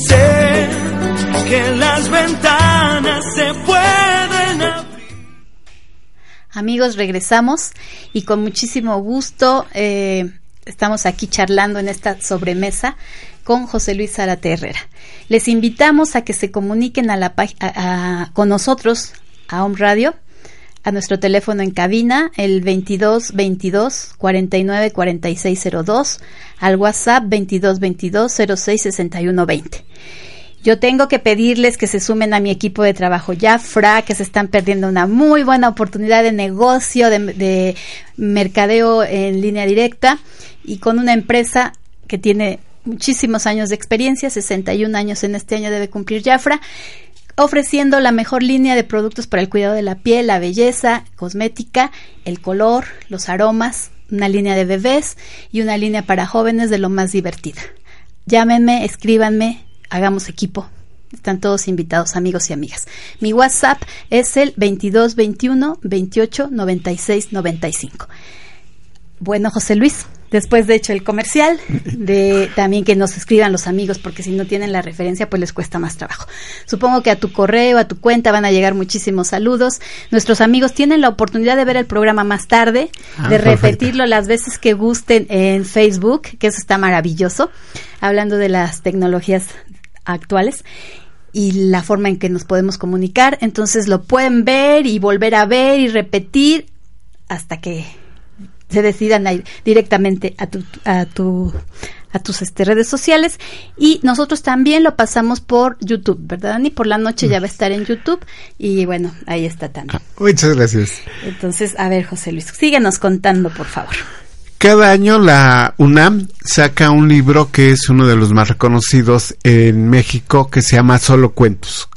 Sé que las ventanas se pueden abrir. Amigos, regresamos y con muchísimo gusto eh, estamos aquí charlando en esta sobremesa con José Luis Zárate Herrera. Les invitamos a que se comuniquen a la, a- con nosotros a Home Radio, a nuestro teléfono en cabina, el 22 22 49 46 02, al WhatsApp 22 22 06 61 20. Yo tengo que pedirles que se sumen a mi equipo de trabajo Jafra, que se están perdiendo una muy buena oportunidad de negocio, de mercadeo en línea directa y con una empresa que tiene muchísimos años de experiencia, 61 años en este año debe cumplir Jafra, ofreciendo la mejor línea de productos para el cuidado de la piel, la belleza, cosmética, el color, los aromas, una línea de bebés y una línea para jóvenes de lo más divertida. Llámenme, escríbanme, hagamos equipo. Están todos invitados, amigos y amigas. Mi WhatsApp es el 2221 28 96 95. Bueno, José Luis, después de hecho el comercial, de también que nos escriban los amigos, porque si no tienen la referencia, pues les cuesta más trabajo. Supongo que a tu correo, a tu cuenta van a llegar muchísimos saludos. Nuestros amigos tienen la oportunidad de ver el programa más tarde, Ah, de perfecto. repetirlo las veces que gusten en Facebook, que eso está maravilloso, hablando de las tecnologías actuales y la forma en que nos podemos comunicar. Entonces lo pueden ver y volver a ver y repetir hasta que se decidan a ir directamente a tu a tu a tus este, redes sociales y nosotros también lo pasamos por YouTube, ¿verdad, Dani? Por la noche ya va a estar en YouTube y bueno, ahí está también. Muchas gracias. Entonces, a ver, José Luis, síguenos contando, por favor. Cada año la UNAM saca un libro que es uno de los más reconocidos en México que se llama Solo Cuentos.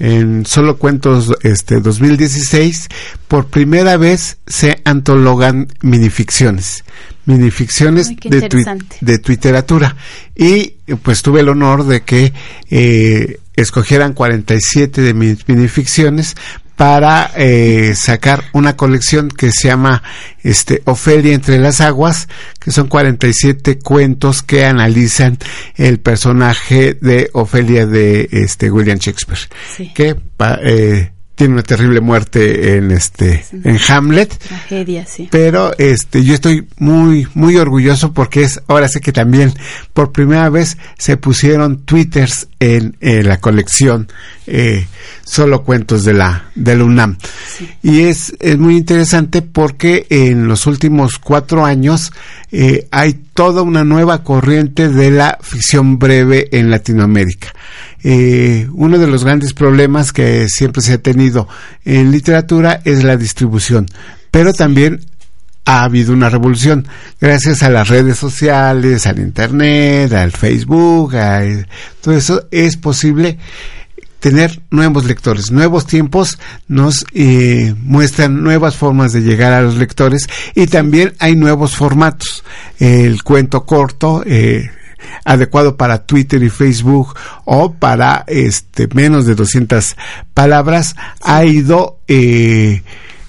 En Solo Cuentos este 2016 por primera vez se antologan minificciones, minificciones Ay, de, interesante. de literatura y pues tuve el honor de que eh, escogieran 47 de mis minificciones para eh, sacar una colección que se llama este Ofelia entre las aguas, que son 47 cuentos que analizan el personaje de Ofelia de este William Shakespeare, Sí. que pa- eh, tiene una terrible muerte en este en Hamlet. Tragedia, sí. pero este yo estoy muy muy orgulloso porque es ahora sé que también por primera vez se pusieron twitters en, en la colección eh, solo cuentos de la del UNAM. Y es, es muy interesante porque en los últimos cuatro años eh, hay toda una nueva corriente de la ficción breve en Latinoamérica eh, uno de los grandes problemas que siempre se ha tenido en literatura es la distribución, pero también ha habido una revolución gracias a las redes sociales, al internet, al Facebook, a, todo eso es posible tener nuevos lectores. Nuevos tiempos nos eh, muestran nuevas formas de llegar a los lectores y también hay nuevos formatos. El cuento corto, eh, adecuado para Twitter y Facebook o para este menos de 200 palabras ha ido eh,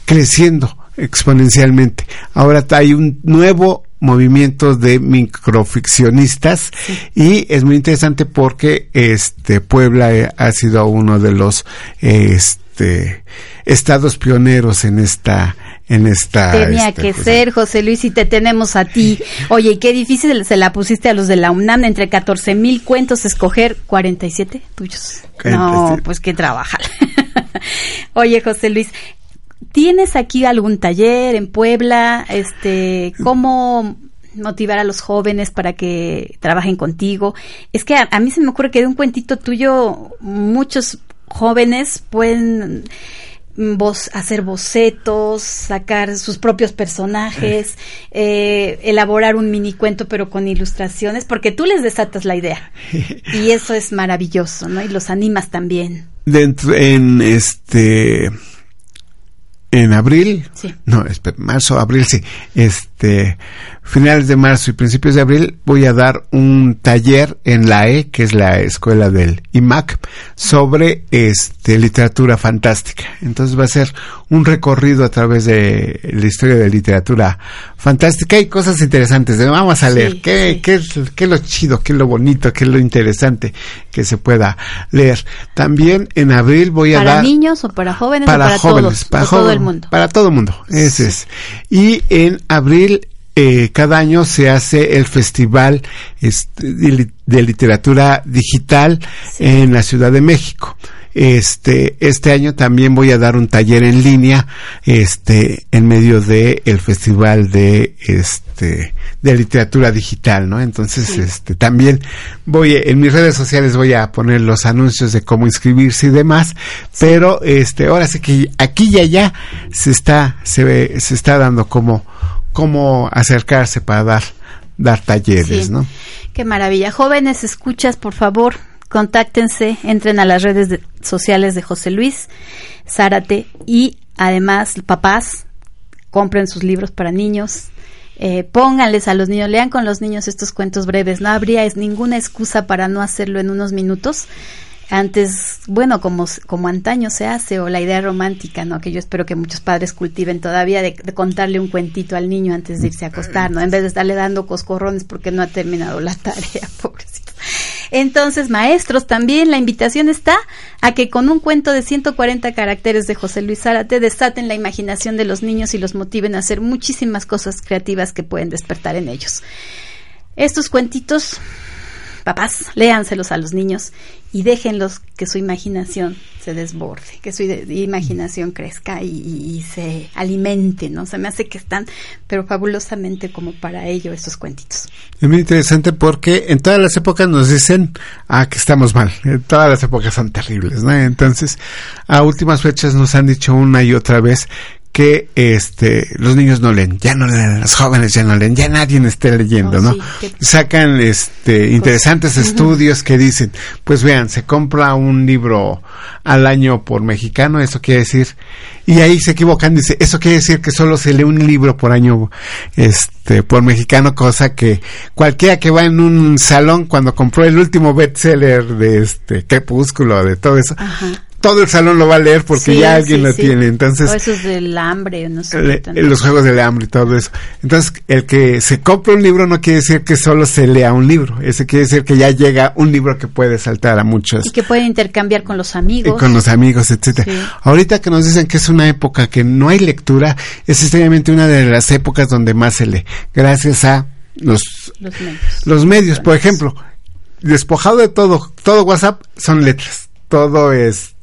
creciendo exponencialmente. Ahora hay un nuevo movimiento de microficcionistas y es muy interesante porque este Puebla eh, ha sido uno de los este estados pioneros en esta en esta tenía este, que pues, ser José Luis y te tenemos a ti oye y qué difícil se la pusiste a los de la UNAM entre 14 mil cuentos escoger 47 tuyos no 47. pues que trabajar oye José Luis ¿Tienes aquí algún taller en Puebla? Este, ¿cómo motivar a los jóvenes para que trabajen contigo? Es que a, a mí se me ocurre que de un cuentito tuyo muchos jóvenes pueden voz, hacer bocetos, sacar sus propios personajes, eh, elaborar un mini cuento pero con ilustraciones, porque tú les desatas la idea. Y eso es maravilloso, ¿no? Y los animas también. dentro en este en abril Sí. no espera, marzo abril sí este finales de marzo y principios de abril voy a dar un taller en la E que es la escuela del IMAC sobre este literatura fantástica entonces va a ser un recorrido a través de la historia de literatura fantástica y cosas interesantes de- vamos a Sí, leer qué, sí. qué es, qué es lo chido qué es lo bonito qué es lo interesante que se pueda leer también en abril voy a ¿Para dar niños o para jóvenes para o para jóvenes, todos? para o todo el mundo. Para todo el mundo, ese es. Y en abril, eh, cada año se hace el Festival este, de, li- de Literatura Digital en la Ciudad de México. Este, este año también voy a dar un taller en línea, este, en medio de el festival de, este, de literatura digital, ¿no? Entonces, este, también voy, en mis redes sociales voy a poner los anuncios de cómo inscribirse y demás, pero, este, ahora sí que aquí y allá se está, se ve, se está dando como, cómo acercarse para dar, dar talleres, Sí. ¿no? Qué maravilla. Jóvenes, escuchas, por favor, contáctense, entren a las redes de- sociales de José Luis Zárate y además, papás, compren sus libros para niños. Eh, pónganles a los niños, lean con los niños estos cuentos breves. No habría es- ninguna excusa para no hacerlo en unos minutos. Antes, bueno, como, como antaño se hace, o la idea romántica, ¿no? Que yo espero que muchos padres cultiven todavía de, de contarle un cuentito al niño antes de irse a acostar, ¿no? En vez de estarle dando coscorrones porque no ha terminado la tarea, pobrecito. Entonces, maestros, también la invitación está a que con un cuento de 140 caracteres de José Luis Zárate desaten la imaginación de los niños y los motiven a hacer muchísimas cosas creativas que pueden despertar en ellos. Estos cuentitos, papás, léanselos a los niños y déjenlos que su imaginación se desborde, que su imaginación crezca y, se alimente, ¿no? Se me hace que están, pero fabulosamente como para ello estos cuentitos. Es muy interesante porque en todas las épocas nos dicen ah, que estamos mal. Eh, Todas las épocas son terribles, ¿no? Entonces, a últimas fechas nos han dicho una y otra vez que este los niños no leen, ya no leen, los jóvenes ya no leen, ya nadie esté leyendo, Oh, ¿no? sí, Sacan este interesantes estudios que dicen, pues vean, se compra un libro al año por mexicano, eso quiere decir, y ahí se equivocan, dice, eso quiere decir que solo se lee un libro por año este por mexicano, cosa que cualquiera que va en un salón cuando compró el último bestseller de este Crepúsculo, de todo eso, Ajá. Todo el salón lo va a leer porque Sí, ya alguien sí, lo sí. tiene, entonces O esos del hambre, no sé. le- también. los juegos del hambre y todo eso. Entonces, el que se compra un libro no quiere decir que solo se lea un libro. Ese quiere decir que ya llega un libro que puede saltar a muchos. Y que pueden intercambiar con los y amigos. con los amigos, etcétera. Ahorita que nos dicen que es una época que no hay lectura, es extrañamente una de las épocas donde más se lee, gracias a los Los medios. los medios, por ejemplo, despojado de todo, todo WhatsApp son letras, todo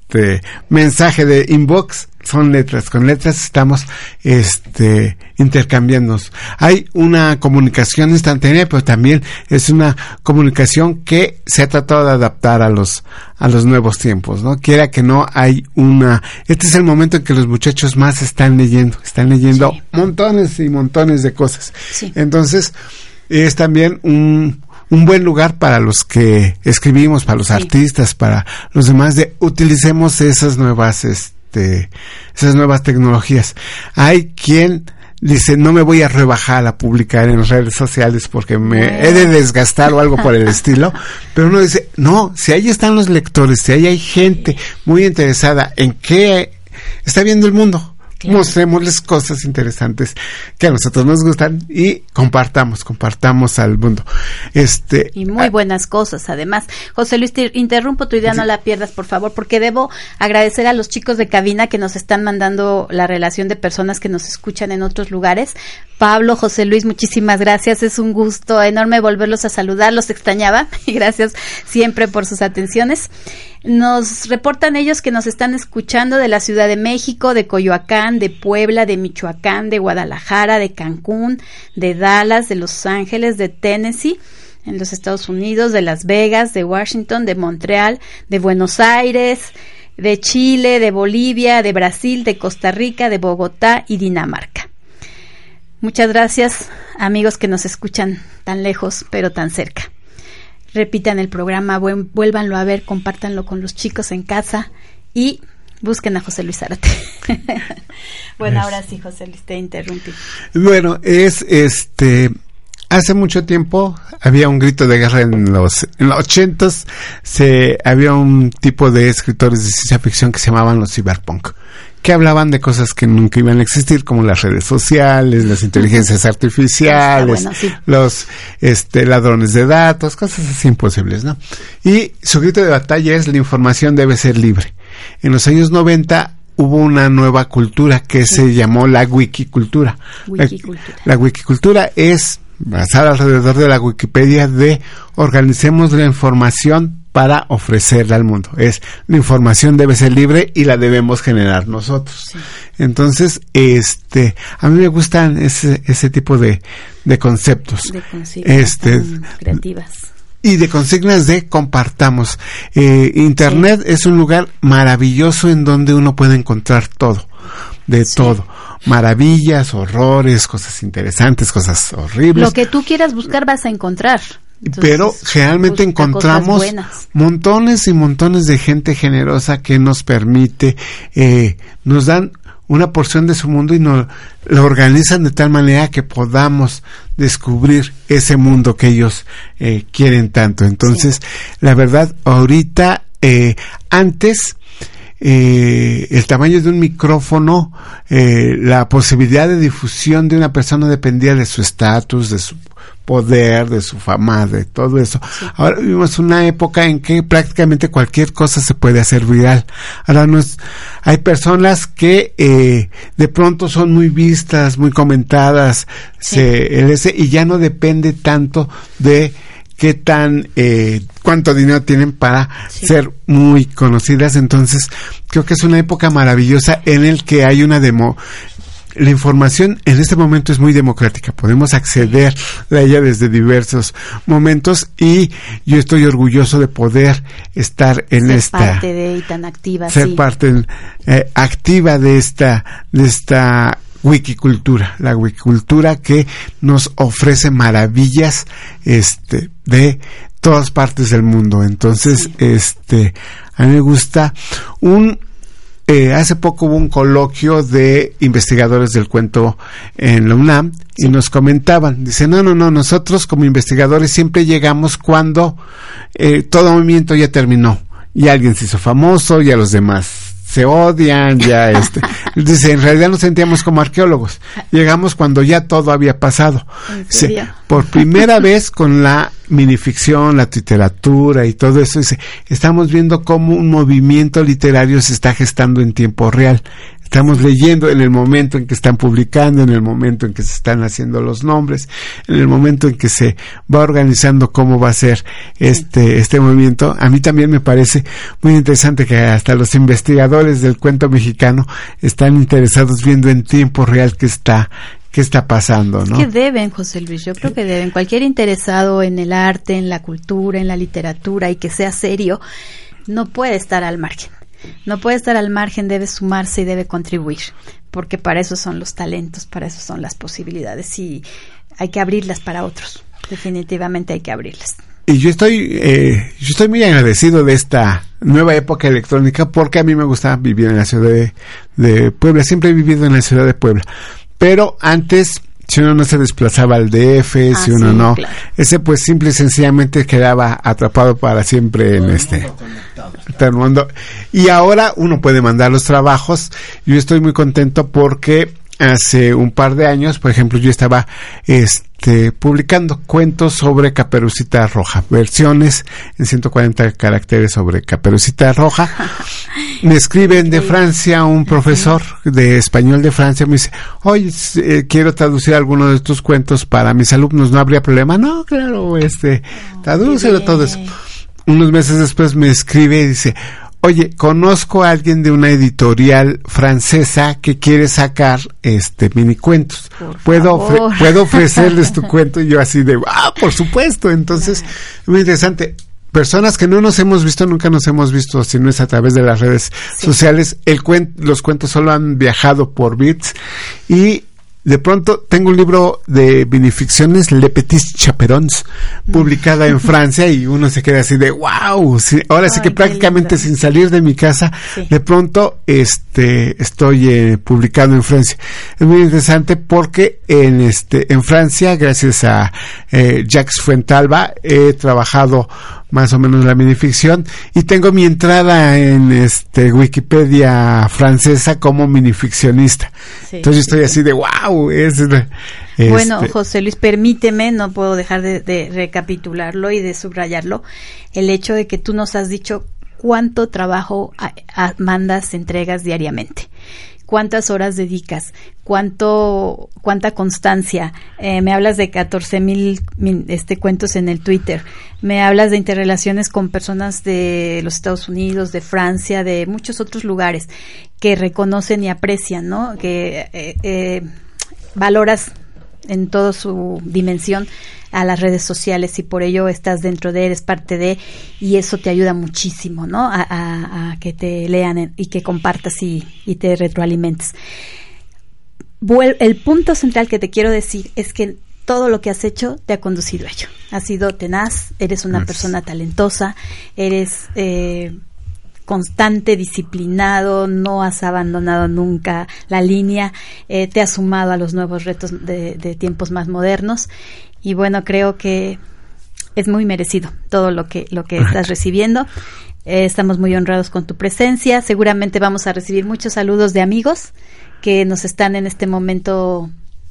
este mensaje de inbox son letras, con letras estamos este intercambiándonos. Hay una comunicación instantánea, pero también es una comunicación que se ha tratado de adaptar a los a los nuevos tiempos, ¿no? Quiera que no hay una este es el momento en que los muchachos más están leyendo, están leyendo Sí. montones y montones de cosas. Sí. Entonces, es también un, un buen lugar para los que escribimos, para los artistas, para los demás, de utilicemos esas nuevas, este, esas nuevas tecnologías. Hay quien dice, no me voy a rebajar a publicar en redes sociales porque me he de desgastar o algo por el estilo, pero uno dice, no, si ahí están los lectores, si ahí hay gente muy interesada en qué está viendo el mundo, mostrémosles cosas interesantes que a nosotros nos gustan y compartamos, compartamos al mundo. Este y muy ah, buenas cosas, además. José Luis, te interrumpo tu idea, no la pierdas, por favor, porque debo agradecer a los chicos de cabina que nos están mandando la relación de personas que nos escuchan en otros lugares. Pablo, José Luis, muchísimas gracias. Es un gusto enorme volverlos a saludar. Los extrañaba y gracias siempre por sus atenciones. Nos reportan ellos que nos están escuchando de la Ciudad de México, de Coyoacán, de Puebla, de Michoacán, de Guadalajara, de Cancún, de Dallas, de Los Ángeles, de Tennessee en los Estados Unidos, de Las Vegas, de Washington, de Montreal, de Buenos Aires, de Chile, de Bolivia, de Brasil, de Costa Rica, de Bogotá y Dinamarca. Muchas gracias amigos que nos escuchan tan lejos pero tan cerca repitan el programa, vuélvanlo a ver, compártanlo con los chicos en casa y busquen a José Luis Zárate. bueno, ahora sí, José Luis, te interrumpí. Bueno, es este hace mucho tiempo había un grito de guerra en los en los se había un tipo de escritores de ciencia ficción que se llamaban los cyberpunk que hablaban de cosas que nunca iban a existir, como las redes sociales, las inteligencias artificiales, los este, ladrones de datos, cosas así imposibles, ¿no? Y su grito de batalla es la información debe ser libre. En los años 90 hubo una nueva cultura que se llamó la wikicultura. wikicultura. La, la wikicultura es basada alrededor de la Wikipedia de organicemos la información para ofrecerla al mundo. Es la información debe ser libre y la debemos generar nosotros. Entonces, este, a mí me gustan ese, ese tipo de, de conceptos. De consignas este, creativas. Y de consignas de compartamos. Eh, Internet es un lugar maravilloso en donde uno puede encontrar todo, de todo maravillas, horrores, cosas interesantes, cosas horribles. Lo que tú quieras buscar vas a encontrar pero generalmente encontramos montones y montones de gente generosa que nos permite, eh, nos dan una porción de su mundo y nos lo organizan de tal manera que podamos descubrir ese mundo que ellos eh, quieren tanto. Entonces, la verdad, ahorita, eh, antes, eh, el tamaño de un micrófono, eh, la posibilidad de difusión de una persona dependía de su estatus, de su poder, de su fama, de todo eso. Ahora vivimos una época en que prácticamente cualquier cosa se puede hacer viral. Ahora no es, hay personas que eh, de pronto son muy vistas, muy comentadas, se, y ya no depende tanto de qué tan eh, cuánto dinero tienen para ser muy conocidas entonces creo que es una época maravillosa en el que hay una demo la información en este momento es muy democrática. Podemos acceder a ella desde diversos momentos y yo estoy orgulloso de poder estar en ser esta parte de y tan activa, ser sí. parte eh, activa de esta de esta wikicultura, la wikicultura que nos ofrece maravillas este de todas partes del mundo. Entonces, este a mí me gusta un eh, hace poco hubo un coloquio de investigadores del cuento en la UNAM y nos comentaban, dice, no, no, no, nosotros como investigadores siempre llegamos cuando eh, todo movimiento ya terminó y alguien se hizo famoso y a los demás se odian, ya este. Dice, en realidad nos sentíamos como arqueólogos. Llegamos cuando ya todo había pasado. Dice, por primera vez con la minificción, la literatura y todo eso, dice, estamos viendo cómo un movimiento literario se está gestando en tiempo real. Estamos leyendo en el momento en que están publicando, en el momento en que se están haciendo los nombres, en el momento en que se va organizando cómo va a ser este, este movimiento. A mí también me parece muy interesante que hasta los investigadores del cuento mexicano están interesados viendo en tiempo real qué está, qué está pasando, ¿no? Que deben, José Luis, yo creo que deben. Cualquier interesado en el arte, en la cultura, en la literatura y que sea serio, no puede estar al margen. No puede estar al margen, debe sumarse y debe contribuir, porque para eso son los talentos, para eso son las posibilidades y hay que abrirlas para otros. definitivamente hay que abrirlas. Y yo estoy, eh, yo estoy muy agradecido de esta nueva época electrónica porque a mí me gusta vivir en la ciudad de, de Puebla. Siempre he vivido en la ciudad de Puebla. Pero antes, si uno no se desplazaba al DF, Ah, si uno sí, no, claro. ese pues simple y sencillamente quedaba atrapado para siempre en este todo el mundo. Y ahora uno puede mandar los trabajos. Yo estoy muy contento porque hace un par de años, por ejemplo, yo estaba este publicando cuentos sobre Caperucita Roja, versiones en 140 caracteres sobre Caperucita Roja. Me escriben de Francia un profesor de español de Francia, me dice, oye, eh, quiero traducir algunos de tus cuentos para mis alumnos, ¿no habría problema? No, claro, este, tradúcelo todo eso unos meses después me escribe y dice, oye, conozco a alguien de una editorial francesa que quiere sacar este mini cuentos. Por ¿Puedo, ofre- puedo ofrecerles tu cuento y yo así de, ah, por supuesto. Entonces, muy interesante. Personas que no nos hemos visto, nunca nos hemos visto, si no es a través de las redes sociales. El cuen- los cuentos solo han viajado por bits y de pronto tengo un libro de vinificciones, Le Petit Chaperons, publicada en Francia y uno se queda así de wow, sí, ahora sí que prácticamente lindo. sin salir de mi casa, Sí. de pronto este estoy eh, publicado en Francia. Es muy interesante porque en este en Francia, gracias a eh, Jacques Fuentalba, he trabajado más o menos la minificción y tengo mi entrada en este Wikipedia francesa como minificcionista. Sí, Entonces estoy sí. así de wow, es Bueno, este, José Luis, permíteme, no puedo dejar de, de recapitularlo y de subrayarlo, el hecho de que tú nos has dicho cuánto trabajo a- a- mandas, entregas diariamente, cuántas horas dedicas, cuánto, cuánta constancia. Eh, me hablas de 14 mil este, cuentos en el Twitter, me hablas de interrelaciones con personas de los Estados Unidos, de Francia, de muchos otros lugares que reconocen y aprecian, ¿no? Que eh, eh, valoras en toda su dimensión a las redes sociales y por ello estás dentro de, eres parte de y eso te ayuda muchísimo, ¿no? A, a- a que te lean en- y que compartas y, y te retroalimentes. Vuel- el punto central que te quiero decir es que todo lo que has hecho te ha conducido a ello. Has sido tenaz, eres una Gracias. persona talentosa, eres eh, constante, disciplinado, no has abandonado nunca la línea, eh, te has sumado a los nuevos retos de, de tiempos más modernos y bueno, creo que es muy merecido todo lo que, lo que estás recibiendo. Eh, estamos muy honrados con tu presencia. Seguramente vamos a recibir muchos saludos de amigos que nos están en este momento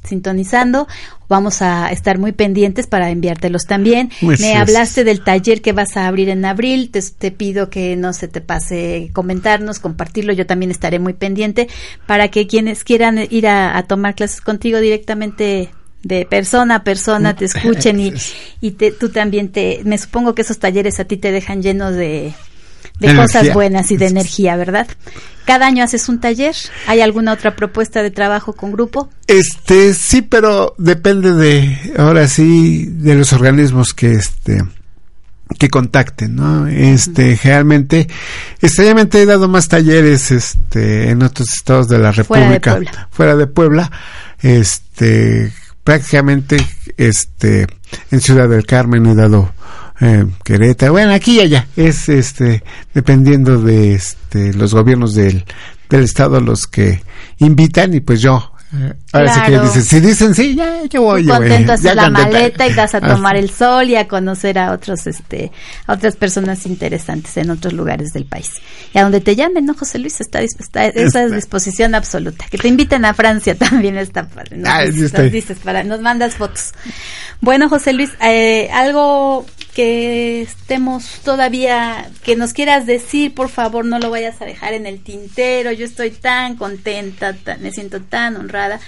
sintonizando. Vamos a estar muy pendientes para enviártelos también. Pues Me hablaste del taller que vas a abrir en abril. Te, te pido que no se te pase comentarnos, compartirlo. Yo también estaré muy pendiente para que quienes quieran ir a, a tomar clases contigo directamente de persona a persona te escuchen y, y te, tú también te me supongo que esos talleres a ti te dejan llenos de, cosas buenas y de energía, ¿verdad? Cada año haces un taller. ¿Hay alguna otra propuesta de trabajo con grupo? Este, sí, pero depende de, ahora sí, de los organismos que este, que contacten, ¿no? Este, generalmente, extrañamente he dado más talleres, este, en otros estados de la Fuera de República, Puebla. fuera de Puebla, este, prácticamente, este, en Ciudad del Carmen he dado eh, Querétaro, bueno, aquí y allá, es este, dependiendo de este, los gobiernos del, del estado los que invitan y pues yo, eh, ahora sí Claro. que dicen, si dicen sí, ya, yo voy, Tú contento haces la maleta y vas a tomar el sol y a conocer a otros, este, a otras personas interesantes en otros lugares del país. Y a donde te llamen, ¿no, José Luis? Está, está esa es disposición absoluta. Que te inviten a Francia también está padre. Nos, Ah, dices- sí nos dices para, nos mandas fotos. Bueno, José Luis, eh, algo que estemos todavía, que nos quieras decir, por favor, no lo vayas a dejar en el tintero. Yo estoy tan contenta, tan- me siento tan honrada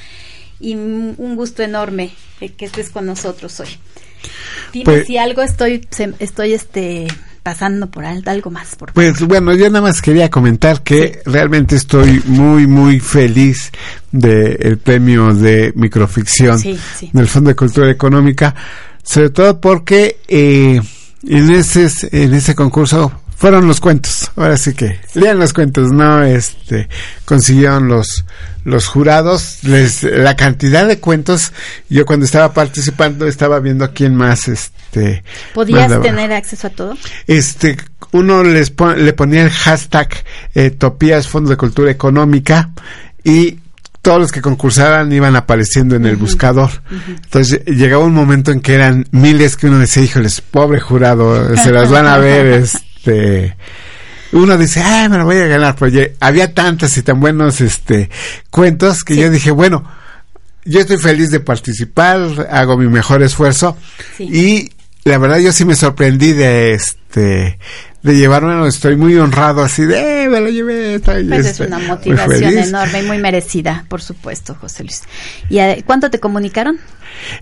y un gusto enorme eh, que estés con nosotros hoy. Dime Pues- si algo estoy, se- estoy este pasando por alto, algo más, por favor. Pues bueno, yo nada más quería comentar que realmente estoy muy, muy feliz del premio de microficción Sí, sí. del Fondo de Cultura Económica, sobre todo porque eh, en ese en ese concurso fueron los cuentos. Ahora sí que lean los cuentos, no este consiguieron los los jurados les la cantidad de cuentos yo cuando estaba participando estaba viendo a quién más este podías mandaba. tener acceso a todo este uno les pon- le ponía el hashtag eh, Topías Fondo de Cultura Económica y todos los que concursaran iban apareciendo en el buscador. Entonces llegaba un momento en que eran miles que uno decía, híjoles, pobre jurado, se las van a ver, este... Uno dice, ah, me lo voy a ganar, pero ya- había tantas y tan buenos este cuentos que yo dije, bueno, yo estoy feliz de participar, hago mi mejor esfuerzo Sí. y la verdad yo sí me sorprendí de este de llevármelo, estoy muy honrado así de, "Eh, me lo llevé. estoy, Pues es este, una motivación feliz". enorme y muy merecida, por supuesto, José Luis. ¿Y eh, cuánto te comunicaron?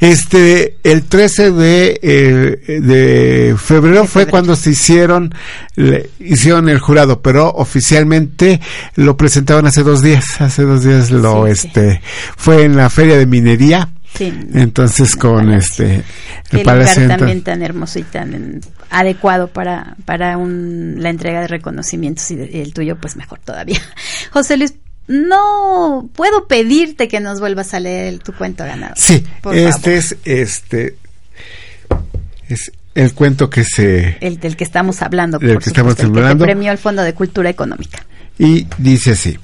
Este, el 13 de, eh, de febrero fue febrero. cuando se hicieron, le- hicieron el jurado, pero oficialmente lo presentaron hace dos días, hace dos días lo, Sí, sí. este, fue en la feria de minería, Sí. entonces el con este, Qué el Palacio. lugar también tan hermoso y tan adecuado para, para un, la entrega de reconocimientos y, de- y el tuyo pues mejor todavía. José Luis, no puedo pedirte que nos vuelvas a leer el- tu cuento ganador. Sí, este favor. es, este, es el cuento que se, el del que estamos hablando, Del por que estamos supuesto, el hablando. que te premió el Fondo de Cultura Económica. y dice así.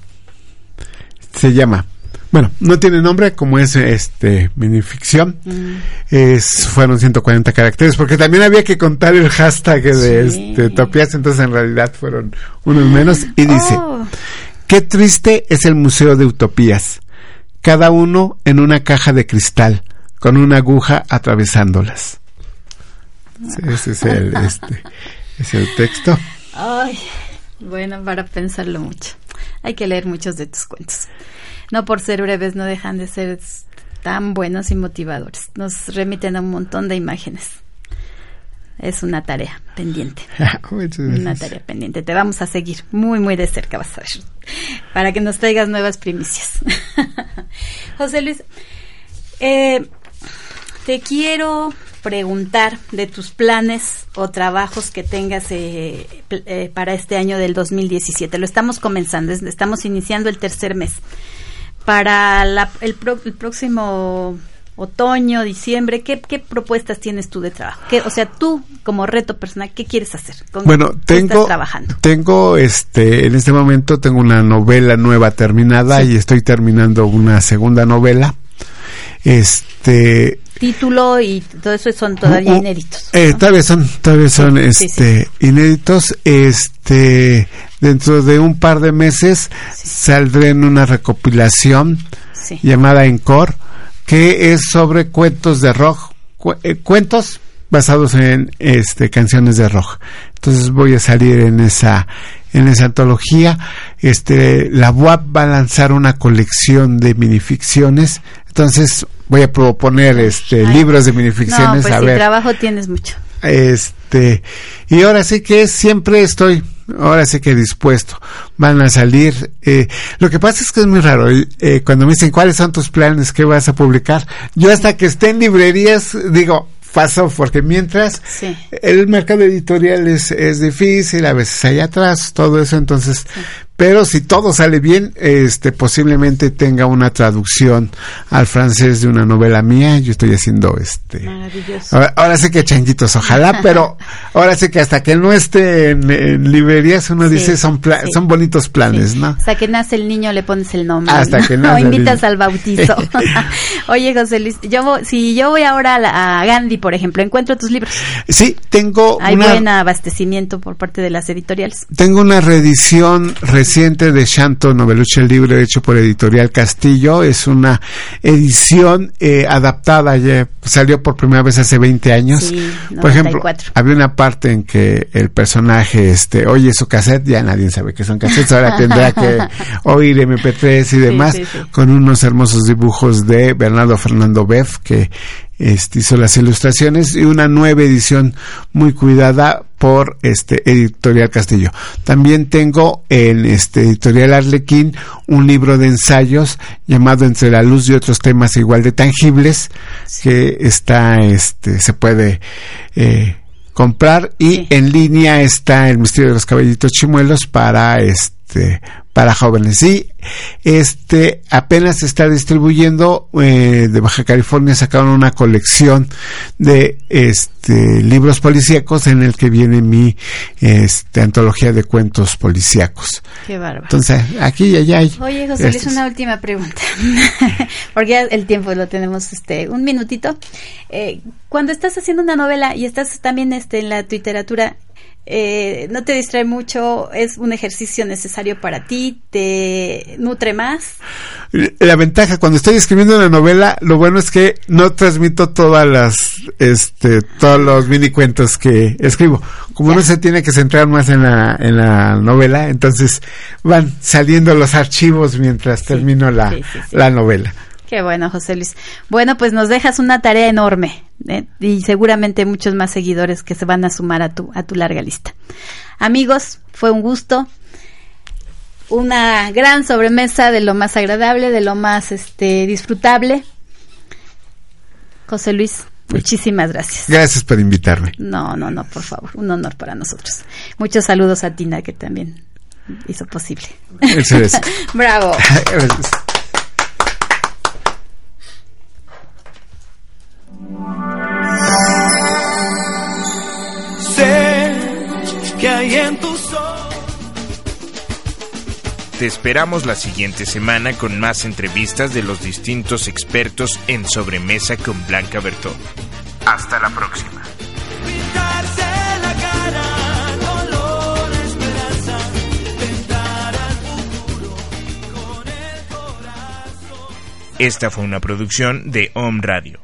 Se llama, bueno, no tiene nombre como es este minificción. Mm. Es, fueron 140 caracteres porque también había que contar el hashtag de Sí. este entonces en realidad fueron unos menos y dice, Oh, qué triste es el Museo de Utopías, cada uno en una caja de cristal con una aguja atravesándolas. Ese es el este es el texto. Ay, bueno, para pensarlo mucho. Hay que leer muchos de tus cuentos. No por ser breves, no dejan de ser tan buenos y motivadores. Nos remiten a un montón de imágenes. Es una tarea pendiente. Muchas Una tarea pendiente. Te vamos a seguir muy, muy de cerca, vas a ver. Para que nos traigas nuevas primicias. José Luis, eh, te quiero preguntar de tus planes o trabajos que tengas eh, eh, para este año del 2017. Lo estamos comenzando, es- estamos iniciando el tercer mes. Para la- el, pro- el próximo otoño, diciembre, ¿qué, qué propuestas tienes tú de trabajo? ¿Qué, o sea, tú como reto personal, ¿qué quieres hacer? ¿Con Bueno, qué estás tengo, trabajando? tengo, este, en este momento tengo una novela nueva terminada y estoy terminando una segunda novela. Este, Título y todo eso son todavía Uh, uh, inéditos. eh, ¿no? todavía son, todavía son, Sí, sí, este, inéditos. Este, dentro de un par de meses saldré en una recopilación Sí. llamada Encore, que es sobre cuentos de rock, cu- eh, cuentos basados en este canciones de rock. Entonces voy a salir en esa en esa antología. Este la UAP va a lanzar una colección de minificciones. Entonces voy a proponer este Ay. libros de No, minificciones pues a ver. trabajo tienes mucho. Este, y ahora sí que siempre estoy, ahora sí que dispuesto. Van a salir. Eh, lo que pasa es que es muy raro. eh, cuando me dicen cuáles son tus planes, qué vas a publicar, yo hasta que esté en librerías digo, paso, porque mientras Sí. el mercado editorial es, es difícil, a veces hay atrás, todo eso, entonces, pero si todo sale bien, este, posiblemente tenga una traducción al francés de una novela mía, yo estoy haciendo este, Maravilloso. Ahora, ahora sí que changuitos, ojalá, pero ahora sí que hasta que no esté en, en librerías uno Sí, dice son pla- sí. son bonitos planes, Sí. ¿no? Hasta que nace el niño le pones el nombre. Hasta ¿no? que nace O el invitas niño. al bautizo. Oye, José Luis, yo si yo voy ahora a, la- a Gandhi, por ejemplo, encuentro tus libros. Sí, tengo Hay una buen abastecimiento por parte de las editoriales. tengo una reedición reciente de Shanto Noveluche, el libro hecho por Editorial Castillo, es una edición eh, adaptada, ya salió por primera vez hace 20 años. Sí, por ejemplo, 94. había una parte en que el personaje este oye su cassette, ya nadie sabe que son cassettes, ahora tendrá que oír MP3 y demás, sí, sí. con unos hermosos dibujos de Bernardo Fernando Beff, que este, hizo las ilustraciones, y una nueva edición muy cuidada por este Editorial Castillo. También tengo en este Editorial Arlequín un libro de ensayos llamado Entre la luz y otros temas igual de tangibles, que está, este, se puede eh, comprar y en línea está el misterio de los caballitos chimuelos para este para jóvenes. Y este apenas se está distribuyendo eh, de Baja California sacaron una colección de este libros policíacos en el que viene mi este antología de cuentos policíacos. Qué bárbaro. Entonces, aquí y allá hay. Oye, José Luis, una última pregunta. Porque ya el tiempo lo tenemos este un minutito. Eh, cuando estás haciendo una novela y estás también este en la literatura, eh, no te distrae mucho, es un ejercicio necesario para ti, te nutre más. La ventaja, cuando estoy escribiendo una novela, lo bueno es que no transmito todas las, este, todos los mini cuentos que escribo. Como uno se tiene que centrar más en la, en la novela, entonces van saliendo los archivos mientras termino la, sí, sí, la novela. Qué bueno, José Luis. Bueno, pues nos dejas una tarea enorme ¿eh? y seguramente muchos más seguidores que se van a sumar a tu, a tu larga lista. Amigos, fue un gusto. Una gran sobremesa de lo más agradable, de lo más este, disfrutable. José Luis, muchísimas gracias. Gracias por invitarme. No, no, no, por favor, un honor para nosotros. Muchos saludos a Tina, que también hizo posible. Eso es. Bravo. Gracias. Sé que hay en tus ojos. Te esperamos la siguiente semana con más entrevistas de los distintos expertos en Sobremesa con Blanca Bertó. Hasta la próxima. Esta fue una producción de Home Radio.